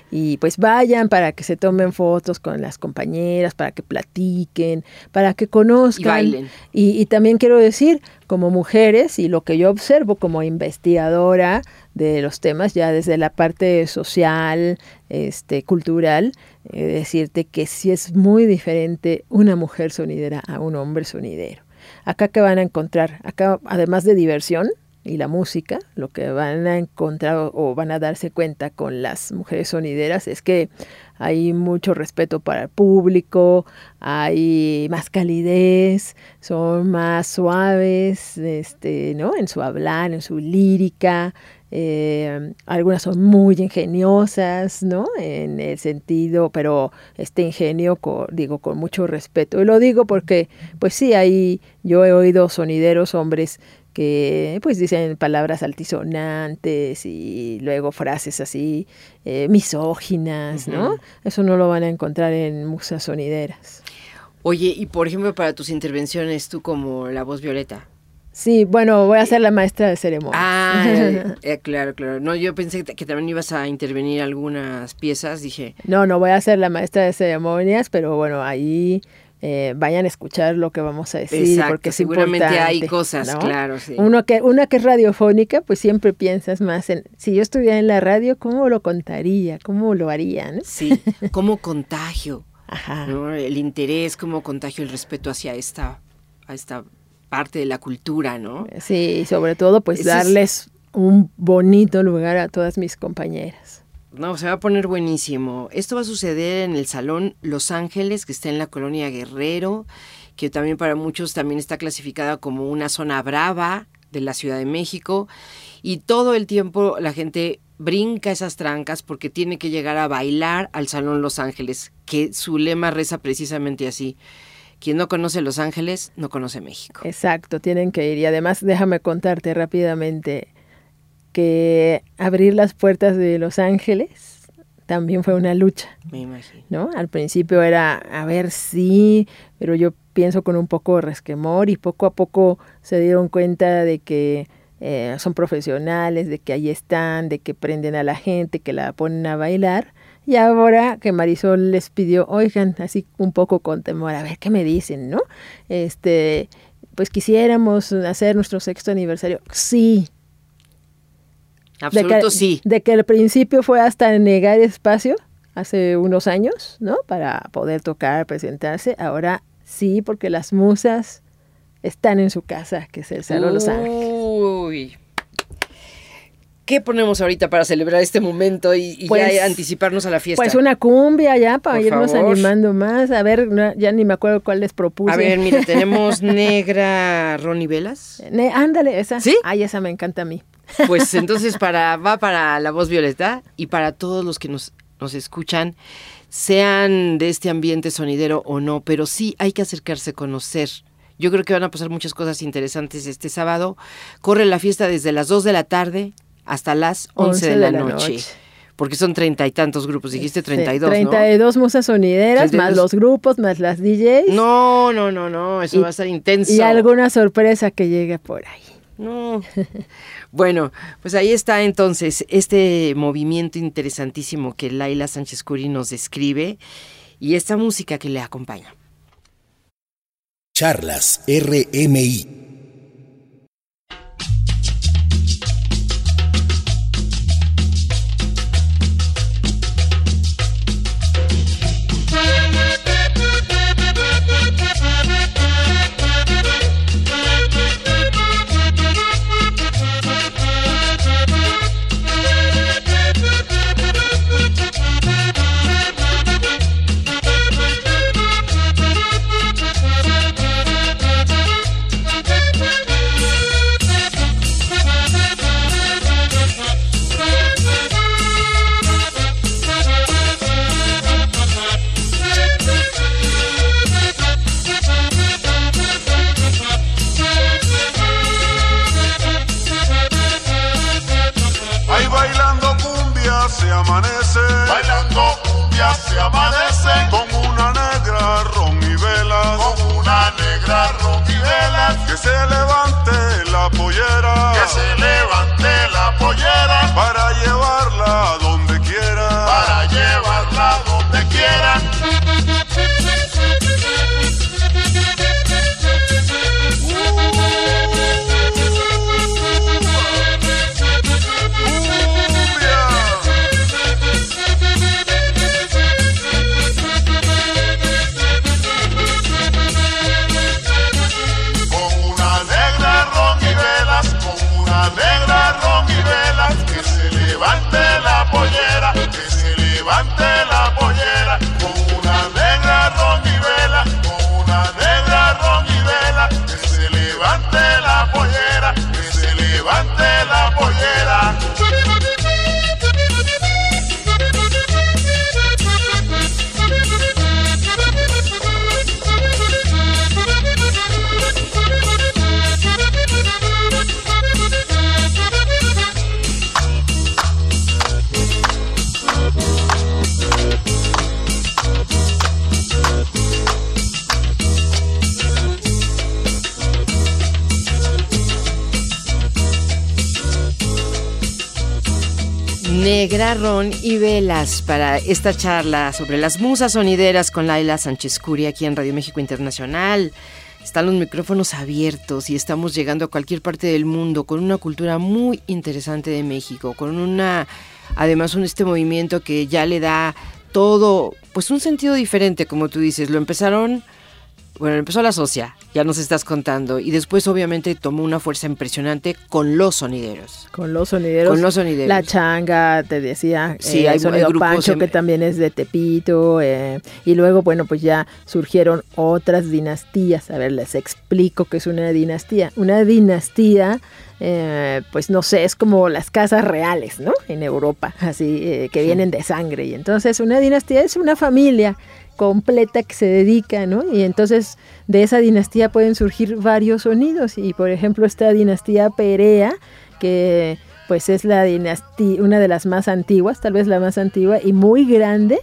H: Y pues vayan para que se tomen fotos con las compañeras, para que platiquen, para que conozcan.
G: Y bailen.
H: Y, y, también quiero decir, como mujeres, y lo que yo observo como investigadora de los temas, ya desde la parte social, este, cultural, eh, decirte que sí es muy diferente una mujer sonidera a un hombre sonidero. Acá que van a encontrar, acá además de diversión, y la música, lo que van a encontrar o van a darse cuenta con las mujeres sonideras es que hay mucho respeto para el público, hay más calidez, son más suaves, este, ¿no? En su hablar, en su lírica, eh, algunas son muy ingeniosas, ¿no? En el sentido, pero este ingenio, con, digo, con mucho respeto. Y lo digo porque, pues sí, ahí yo he oído sonideros, hombres, que pues dicen palabras altisonantes y luego frases así eh, misóginas, uh -huh. ¿no? Eso no lo van a encontrar en musas sonideras.
G: Oye, y por ejemplo, para tus intervenciones, tú como la voz violeta.
H: Sí, bueno, voy a ser la maestra de ceremonia.
G: Ah, *laughs* eh, claro, claro. No, yo pensé que también ibas a intervenir algunas piezas, dije.
H: No, no voy a ser la maestra de ceremonias, pero bueno, ahí eh, vayan a escuchar lo que vamos a decir
G: Exacto,
H: porque es
G: seguramente hay cosas,
H: ¿no?
G: claro, sí.
H: Uno que, una que es radiofónica, pues siempre piensas más en, si yo estuviera en la radio, ¿cómo lo contaría? ¿Cómo lo haría? ¿no?
G: Sí, ¿cómo contagio? *laughs*
H: Ajá.
G: ¿no? El interés, cómo contagio el respeto hacia esta, a esta parte de la cultura, ¿no?
H: Sí, y sobre todo, pues darles
G: es...
H: un bonito lugar a todas mis compañeras.
G: No, se va a poner buenísimo. Esto va a suceder en el Salón Los Ángeles, que está en la colonia Guerrero. que también para muchos también está clasificada como una zona brava de la Ciudad de México y todo el tiempo la gente brinca esas trancas porque tiene que llegar a bailar al Salón Los Ángeles, que su lema reza precisamente así. Quien no conoce Los Ángeles, no conoce México.
H: Exacto, tienen que ir. Y además, déjame contarte rápidamente que abrir las puertas de Los Ángeles también fue una lucha.
G: Me imagino.
H: ¿No? Al principio era, a ver, sí, pero yo pienso con un poco de resquemor y poco a poco se dieron cuenta de que eh, son profesionales, de que ahí están, de que prenden a la gente, que la ponen a bailar. Y ahora que Marisol les pidió, oigan, así un poco con temor, a ver qué me dicen, ¿no? Este, pues quisiéramos hacer nuestro sexto aniversario. Sí.
G: Absoluto
H: de que,
G: sí.
H: De que al principio fue hasta negar espacio, hace unos años, ¿no? Para poder tocar, presentarse. Ahora sí, porque las musas están en su casa, que es el Salón Los Ángeles.
G: Uy. ¿Qué ponemos ahorita para celebrar este momento y, y
H: Pues-
G: ya anticiparnos a la fiesta?
H: Pues una cumbia ya para
G: Por
H: irnos
G: favor.
H: animando más. A ver, ya ni me acuerdo cuál les propuse.
G: A ver, mira, tenemos *laughs* negra Ronnie Velas.
H: Ne- ándale, esa.
G: ¿Sí?
H: Ay, esa me encanta a mí.
G: Pues *laughs* entonces para, va para la voz violeta y para todos los que nos, nos escuchan, sean de este ambiente sonidero o no, pero sí hay que acercarse a conocer. Yo creo que van a pasar muchas cosas interesantes este sábado. Corre la fiesta desde las 2 de la tarde hasta las 11, de, la, noche. Porque son treinta y tantos grupos. Dijiste 32,
H: Sí, 32 musas sonideras, más
G: 32.
H: los grupos, más las DJs.
G: ¿no? No, no, no, no. Eso
H: Y-
G: va a estar intenso.
H: Y alguna sorpresa que llegue por ahí.
G: No. *laughs* Bueno, pues ahí está entonces este movimiento interesantísimo que Laila Sánchez Curi nos describe y esta música que le acompaña.
A: Charlas RMI.
J: Se amanece. Con una negra ron y velas. Con una negra ron y velas. Que se levante la pollera. Que se levante la pollera. Para llevarla Para
G: esta charla sobre las musas sonideras con Laila Sánchez Curi aquí en Radio México Internacional. Están los micrófonos abiertos y estamos llegando a cualquier parte del mundo con una cultura muy interesante de México, con una, además un este movimiento que ya le da todo, pues un sentido diferente, como tú dices. Lo empezaron bueno, empezó la socia, ya nos estás contando, y después obviamente tomó una fuerza impresionante con los sonideros.
H: Con los sonideros.
G: Con los sonideros.
H: La changa, te decía,
G: Sí,
H: eh,
G: hay-
H: Sonido
G: hay
H: Pancho, que también es de Tepito, eh, y luego, bueno, pues ya surgieron otras dinastías. A ver, les explico qué es una dinastía. Una dinastía, eh, pues no sé, es como las casas reales, ¿no? En Europa, así, eh, que vienen de sangre. Y entonces una dinastía es una familia completa que se dedica, ¿no? Y entonces de esa dinastía pueden surgir varios sonidos. Y por ejemplo, esta dinastía Perea, que pues es la dinastía, una de las más antiguas, tal vez la más antigua y muy grande,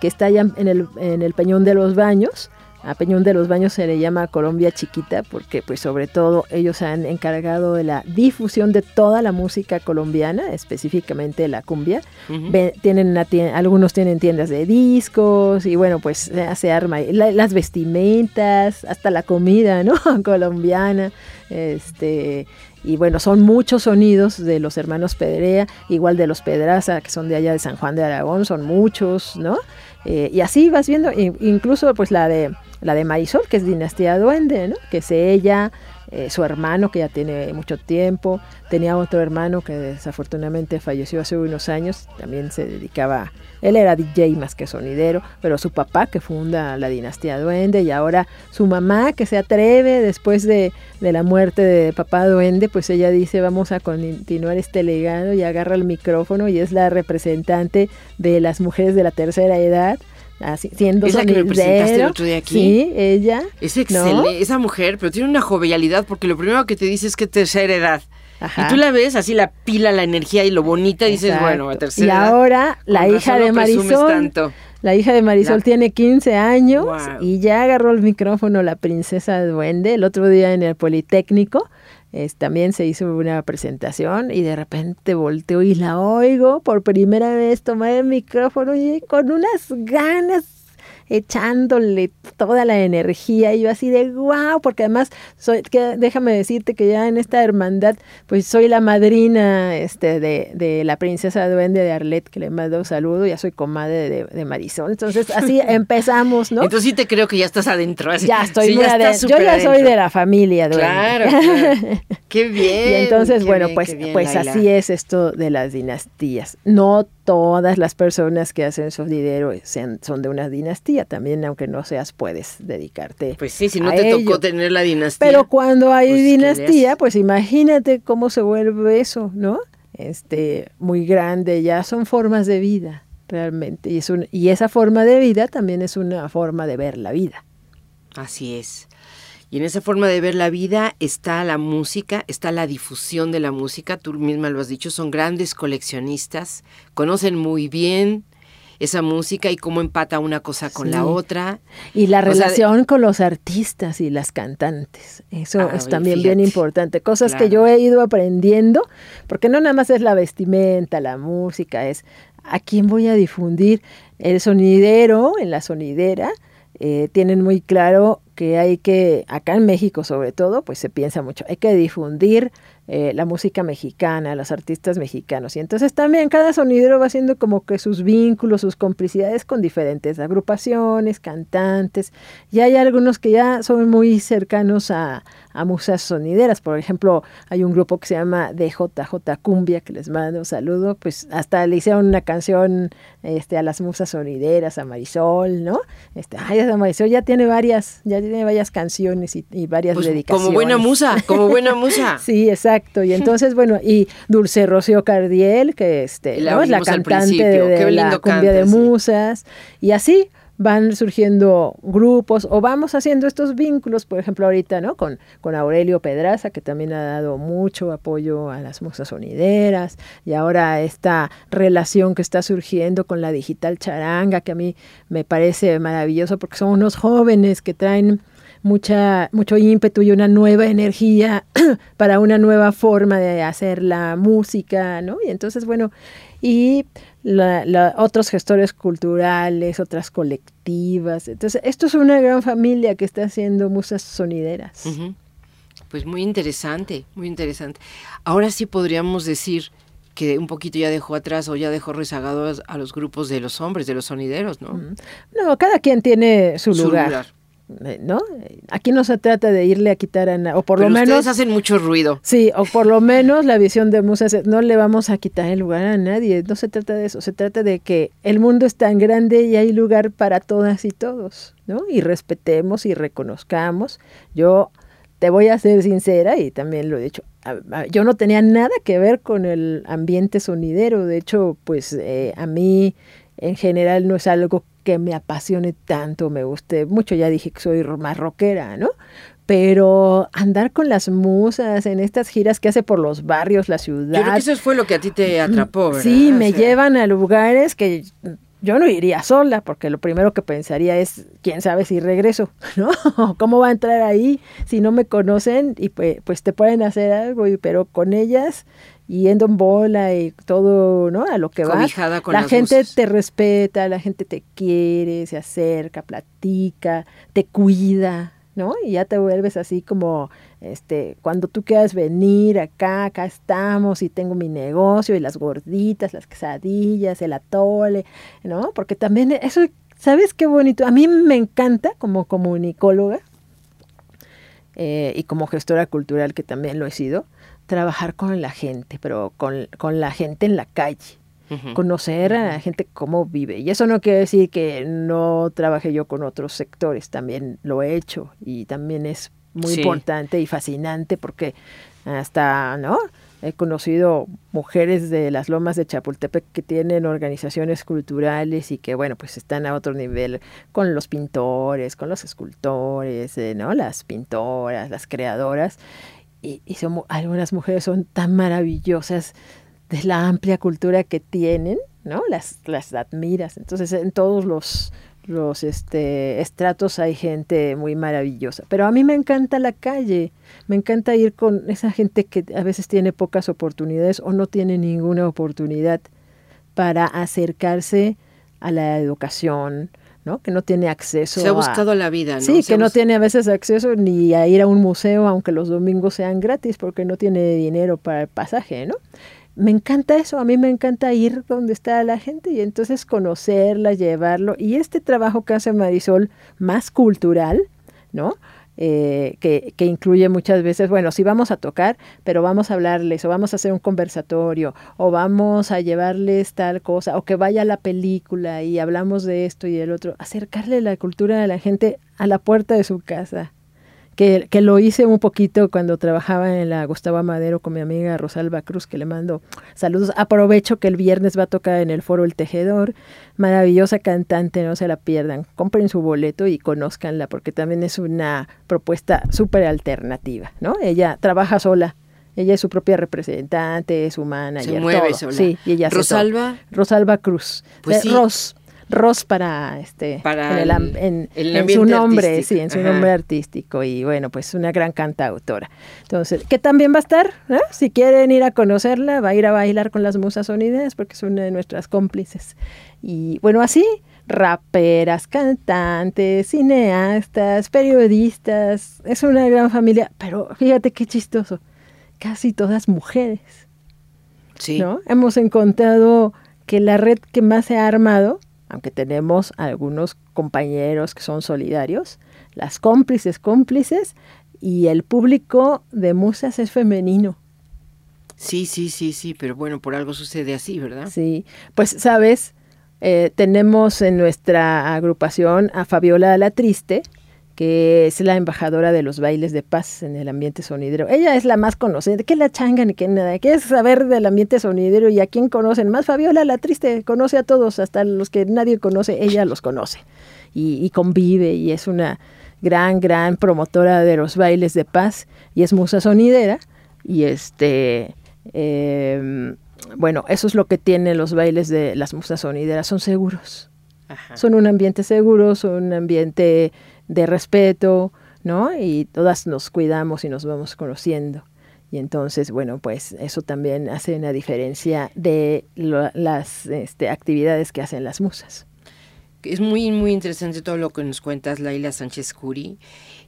H: que está allá en el, en el Peñón de los Baños. A Peñón de los Baños se le llama Colombia Chiquita porque pues sobre todo ellos se han encargado de la difusión de toda la música colombiana, específicamente la cumbia. Tienen una algunos tienen tiendas de discos y bueno, pues se, se arma. La- las vestimentas, hasta la comida, ¿no? *laughs* colombiana. Este, y bueno, son muchos sonidos de los hermanos Pedrea, igual de los Pedraza, que son de allá de San Juan de Aragón, son muchos, ¿no? Eh, y así vas viendo, incluso pues la de la de Marisol, que es dinastía duende, ¿no? Que es ella, eh, su hermano, que ya tiene mucho tiempo, tenía otro hermano que desafortunadamente falleció hace unos años, también se dedicaba, él era DJ más que sonidero, pero su papá que funda la dinastía duende y ahora su mamá que se atreve después de, de la muerte de papá duende, pues ella dice vamos a continuar este legado y agarra el micrófono y es la representante de las mujeres de la tercera edad. Así, siendo
G: ¿Es la que me presentaste el otro día aquí?
H: Sí, ella.
G: Es
H: ¿no?
G: excelente, esa mujer, pero tiene una jovialidad porque lo primero que te dice es que tercera edad.
H: Ajá.
G: Y tú la ves así la pila, la energía y lo bonita y dices,
H: Exacto.
G: bueno, a tercera
H: Y
G: edad,
H: ahora la hija de Marisol,
G: tanto.
H: la hija de Marisol
G: La-
H: tiene 15 años
G: Wow.
H: y ya agarró el micrófono la princesa duende el otro día en el Politécnico. Es- también se hizo una presentación y de repente volteo y la oigo por primera vez tomar el micrófono y con unas ganas echándole toda la energía y yo así de wow, porque además soy, que, déjame decirte que ya en esta hermandad, pues soy la madrina este, de, de la princesa duende de Arlet, que le mando saludo, ya soy comadre de, de Marisol, entonces así *laughs* empezamos, ¿no?
G: Entonces sí te creo que ya estás adentro. así.
H: ya estoy
G: Sí,
H: muy
G: ya estás
H: adentro. Yo ya soy de la familia duende.
G: Claro, claro. Qué bien. *laughs*
H: Y entonces, bueno,
G: bien,
H: pues,
G: bien,
H: pues
G: Laila.
H: así es esto de las dinastías. No todas las personas que hacen sonidero sean- son de una dinastía. También, aunque no seas, puedes dedicarte.
G: Pues sí, si no te
H: ello.
G: tocó tener la dinastía.
H: Pero cuando hay
G: pues, ¿qué le
H: dinastía, pues imagínate cómo se vuelve eso, ¿no? Este, muy grande, ya son formas de vida, realmente. Y, es un, y esa forma de vida también es una forma de ver la vida.
G: Así es. Y en esa forma de ver la vida está la música, está la difusión de la música, tú misma lo has dicho, son grandes coleccionistas, conocen muy bien esa música y cómo empata una cosa con la otra.
H: Y la
G: O
H: relación con los artistas y las cantantes. Eso
G: Ah,
H: es también bien importante. Cosas
G: Claro.
H: que yo he ido aprendiendo, porque no nada más es la vestimenta, la música, es a quién voy a difundir. El sonidero, en la sonidera, eh, tienen muy claro que hay que, acá en México sobre todo, pues se piensa mucho, hay que difundir eh, la música mexicana, los artistas mexicanos. Y entonces también cada sonidero va haciendo como que sus vínculos, sus complicidades con diferentes agrupaciones, cantantes. Y hay algunos que ya son muy cercanos a, a musas sonideras. Por ejemplo, hay un grupo que se llama DJJ Cumbia, que les mando un saludo. Pues hasta le hicieron una canción este, a las musas sonideras, a Marisol, ¿no? Este, ay, esa Marisol ya tiene varias, ya tiene varias canciones y, y varias
G: Pues,
H: dedicaciones.
G: como buena musa, como buena *laughs* musa.
H: Sí, exacto. Y entonces, bueno, y Dulce Rocío Cardiel, que este,
G: la
H: ¿no? es la cantante de
G: Qué
H: la cumbia
G: canta,
H: de
G: sí.
H: musas. Y así van surgiendo grupos o vamos haciendo estos vínculos, por ejemplo, ahorita, ¿no? Con, con Aurelio Pedraza, que también ha dado mucho apoyo a las musas sonideras, y ahora esta relación que está surgiendo con la digital charanga, que a mí me parece maravilloso porque son unos jóvenes que traen mucha, mucho ímpetu y una nueva energía *clears throat* para una nueva forma de hacer la música, ¿no? Y entonces, bueno, y la- la- otros gestores culturales, otras colectivas. Entonces, esto es una gran familia que está haciendo musas sonideras.
G: Pues muy interesante, muy interesante. Ahora sí podríamos decir que un poquito ya dejó atrás o ya dejó rezagados a los grupos de los hombres, de los sonideros, ¿no?
H: No, cada quien tiene su,
G: Su
H: lugar.
G: lugar.
H: Eh, ¿no? Aquí no se trata de irle a quitar a na- o por
G: Pero
H: lo menos
G: ustedes hacen mucho ruido.
H: Sí, o por lo menos la visión de Musas es, no le vamos a quitar el lugar a nadie, no se trata de eso, se trata de que el mundo es tan grande y hay lugar para todas y todos, ¿no? Y respetemos y reconozcamos. Yo te voy a ser sincera y también lo he dicho, yo no tenía nada que ver con el ambiente sonidero, de hecho, pues eh, a mí en general no es algo que me apasione tanto, me guste mucho, ya dije que soy más rockera, ¿no? Pero andar con las musas en estas giras que hace por los barrios, la ciudad.
G: Yo creo que eso fue lo que a ti te atrapó, ¿verdad?
H: Sí,
G: O
H: me
G: sea,
H: llevan a lugares que yo no iría sola, porque lo primero que pensaría es, quién sabe si regreso, *laughs* ¿no? *laughs* ¿Cómo va a entrar ahí si no me conocen? Y pues, pues te pueden hacer algo, pero con ellas, yendo en bola y todo, ¿no? A lo que va.
G: Cobijada con
H: La gente te respeta, la gente te quiere, se acerca, platica, te cuida, ¿no? Y ya te vuelves así como, este, cuando tú quieras venir acá, acá estamos y tengo mi negocio y las gorditas, las quesadillas, el atole, ¿no? Porque también eso, ¿sabes qué bonito? A mí me encanta como comunicóloga eh, y como gestora cultural que también lo he sido, trabajar con la gente, pero con, con la gente en la calle conocer a la gente cómo vive. Y eso no quiere decir que no trabajé yo con otros sectores, también lo he hecho y también es muy
G: Sí.
H: importante y fascinante porque hasta, ¿no? He conocido mujeres de las lomas de Chapultepec que tienen organizaciones culturales y que, bueno, pues están a otro nivel con los pintores, con los escultores, eh, ¿no? Las pintoras, las creadoras. Y, y algunas mujeres son tan maravillosas de la amplia cultura que tienen, ¿no? Las, las admiras. Entonces, en todos los, los este, estratos hay gente muy maravillosa. Pero a mí me encanta la calle, me encanta ir con esa gente que a veces tiene pocas oportunidades o no tiene ninguna oportunidad para acercarse a la educación, ¿no? Que no tiene acceso
G: Se ha
H: a-
G: buscado la vida, ¿no?
H: Sí,
G: Se
H: que no tiene a veces acceso ni a ir a un museo, aunque los domingos sean gratis, porque no tiene dinero para el pasaje, ¿no? Me encanta eso, a mí me encanta ir donde está la gente y entonces conocerla, llevarlo. Y este trabajo que hace Marisol, más cultural, ¿no? Eh, que, que incluye muchas veces, bueno, sí vamos a tocar, pero vamos a hablarles, o vamos a hacer un conversatorio, o vamos a llevarles tal cosa, o que vaya la película y hablamos de esto y del otro, acercarle la cultura a la gente a la puerta de su casa. Que, que lo hice un poquito cuando trabajaba en la Gustavo Madero con mi amiga Rosalba Cruz, que le mando saludos. Aprovecho que el viernes va a tocar en el foro El Tejedor. Maravillosa cantante, no se la pierdan. Compren su boleto y conózcanla, porque también es una propuesta súper alternativa, ¿no? Ella trabaja sola. Ella es su propia representante, es su manager.
G: Se mueve
H: todo.
G: sola.
H: Sí, y ella.
G: Rosalba.
H: Rosalba Cruz.
G: Pues
H: Eh,
G: sí.
H: Ros. Ros para este
G: Para
H: en, el am-
G: el-
H: en-
G: el
H: en su nombre,
G: artístico.
H: sí, en su
G: Ajá.
H: nombre artístico y bueno, pues una gran cantautora. Entonces, que también va a estar, ¿no? si quieren ir a conocerla, va a ir a bailar con las musas sonidas porque es una de nuestras cómplices. Y bueno, así, raperas, cantantes, cineastas, periodistas, es una gran familia, pero fíjate qué chistoso, casi todas mujeres.
G: Sí.
H: ¿no? Hemos encontrado que la red que más se ha armado, aunque tenemos algunos compañeros que son solidarios, las cómplices cómplices y el público de musas es femenino.
G: Sí, sí, sí, sí, pero bueno, por algo sucede así, ¿verdad?
H: Sí, pues sabes, Eh, tenemos en nuestra agrupación a Fabiola La Triste, que es la embajadora de los bailes de paz en el ambiente sonidero. Ella es la más conocida, que la changa ni que nada. ¿Quieres saber del ambiente sonidero y a quién conocen más? Fabiola La Triste conoce a todos, hasta los que nadie conoce, ella los conoce y, y convive y es una gran, gran promotora de los bailes de paz y es musa sonidera y este... eh, bueno, eso es lo que tienen los bailes de las musas sonideras, son seguros.
G: Ajá.
H: Son un ambiente seguro, son un ambiente de respeto, ¿no? Y todas nos cuidamos y nos vamos conociendo. Y entonces, bueno, pues eso también hace una diferencia de las este, actividades que hacen las musas.
G: Es muy, muy interesante todo lo que nos cuentas, Laila Sánchez Curi,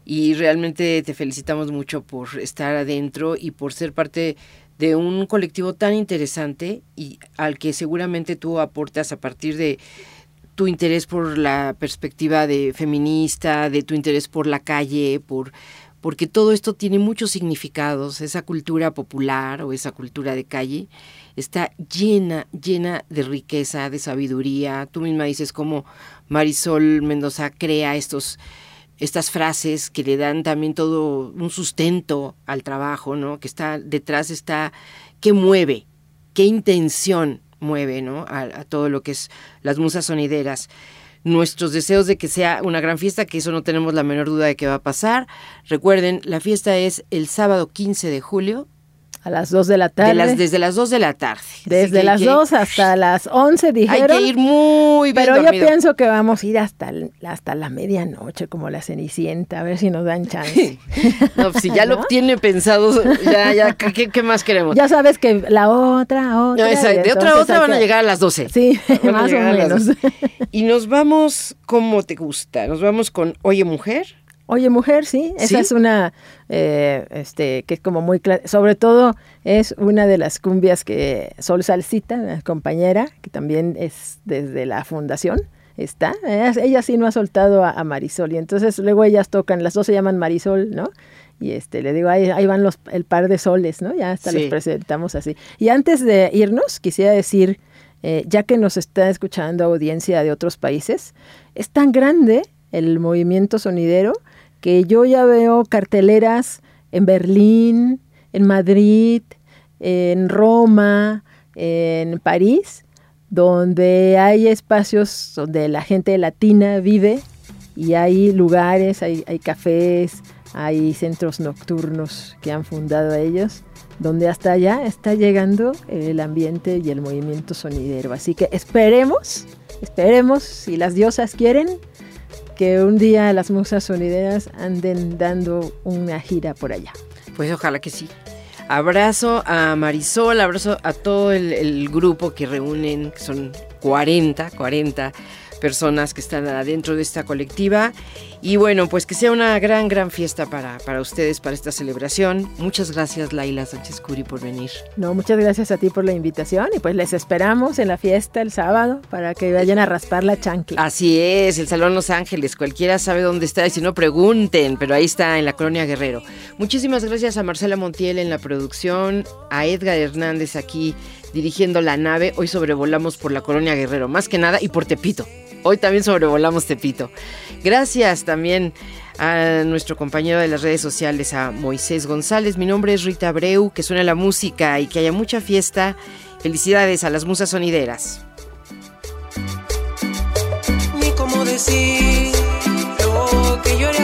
G: y realmente te felicitamos mucho por estar adentro y por ser parte de un colectivo tan interesante y al que seguramente tú aportas a partir de tu interés por la perspectiva de feminista, de tu interés por la calle, por porque todo esto tiene muchos significados, esa cultura popular o esa cultura de calle está llena, llena de riqueza, de sabiduría. Tú misma dices cómo Marisol Mendoza crea estos estas frases que le dan también todo un sustento al trabajo, ¿no? Que está detrás está qué mueve, qué intención mueve, ¿no? A, a todo lo que es las musas sonideras nuestros deseos de que sea una gran fiesta, que eso no tenemos la menor duda de que va a pasar. Recuerden, la fiesta es el sábado 15 de julio
H: a las 2 de la tarde.
G: las, desde las 2 de la tarde.
H: Desde las 2 hasta las 11 dijeron.
G: Hay que ir muy bien
H: Pero
G: dormido.
H: yo pienso que vamos a ir hasta, hasta la medianoche, como la Cenicienta, a ver si nos dan chance. *laughs*
G: no, si ya *laughs* ¿No? lo tiene pensado, ya, ya, ¿qué, ¿qué, más queremos?
H: Ya sabes que la otra, otra.
G: No, exacto, de otra otra van a llegar a las 12.
H: Sí, *laughs* más o menos.
G: Y nos vamos, ¿cómo te gusta? Nos vamos con Oye Mujer.
H: Oye Mujer, sí, esa es una, eh, este, que es como muy, sobre todo es una de las cumbias que Sol Salsita, la compañera, que también es desde la fundación, está, ella, ella sí no ha soltado a, a, Marisol, y entonces luego ellas tocan, las dos se llaman Marisol, ¿no? Y este, le digo, ahí, ahí van los, el par de soles, ¿no? Ya hasta sí. los presentamos así. Y antes de irnos, quisiera decir, eh, ya que nos está escuchando audiencia de otros países, es tan grande el movimiento sonidero que yo ya veo carteleras en Berlín, en Madrid, en Roma, en París, donde hay espacios donde la gente latina vive y hay lugares, hay, cafés, hay centros nocturnos que han fundado ellos, donde hasta allá está llegando el ambiente y el movimiento sonidero. Así que esperemos, esperemos, si las diosas quieren, que un día las musas sonideras anden dando una gira por allá.
G: Pues ojalá que sí. Abrazo a Marisol, abrazo a todo el, grupo que reúnen, que son 40, 40 personas que están adentro de esta colectiva. Y bueno, pues que sea una gran, gran fiesta para, para ustedes, para esta celebración. Muchas gracias, Laila Sánchez Curi, por venir.
H: No, muchas gracias a ti por la invitación y pues les esperamos en la fiesta el sábado para que vayan a raspar la chancla.
G: Así es, el Salón Los Ángeles. Cualquiera sabe dónde está y si no, pregunten, pero ahí está, en la Colonia Guerrero. Muchísimas gracias a Marcela Montiel en la producción, a Edgar Hernández aquí dirigiendo la nave. Hoy sobrevolamos por la Colonia Guerrero, más que nada, y por Tepito. Hoy también sobrevolamos Tepito. Gracias también a nuestro compañero de las redes sociales, a Moisés González. Mi nombre es Rita Abreu, que suene la música y que haya mucha fiesta. Felicidades a las musas sonideras.
K: Ni que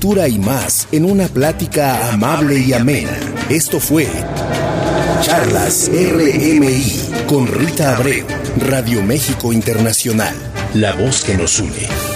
A: y más en una plática amable y amena. Esto fue Charlas RMI con Rita Abreu, Radio México Internacional, la voz que nos une.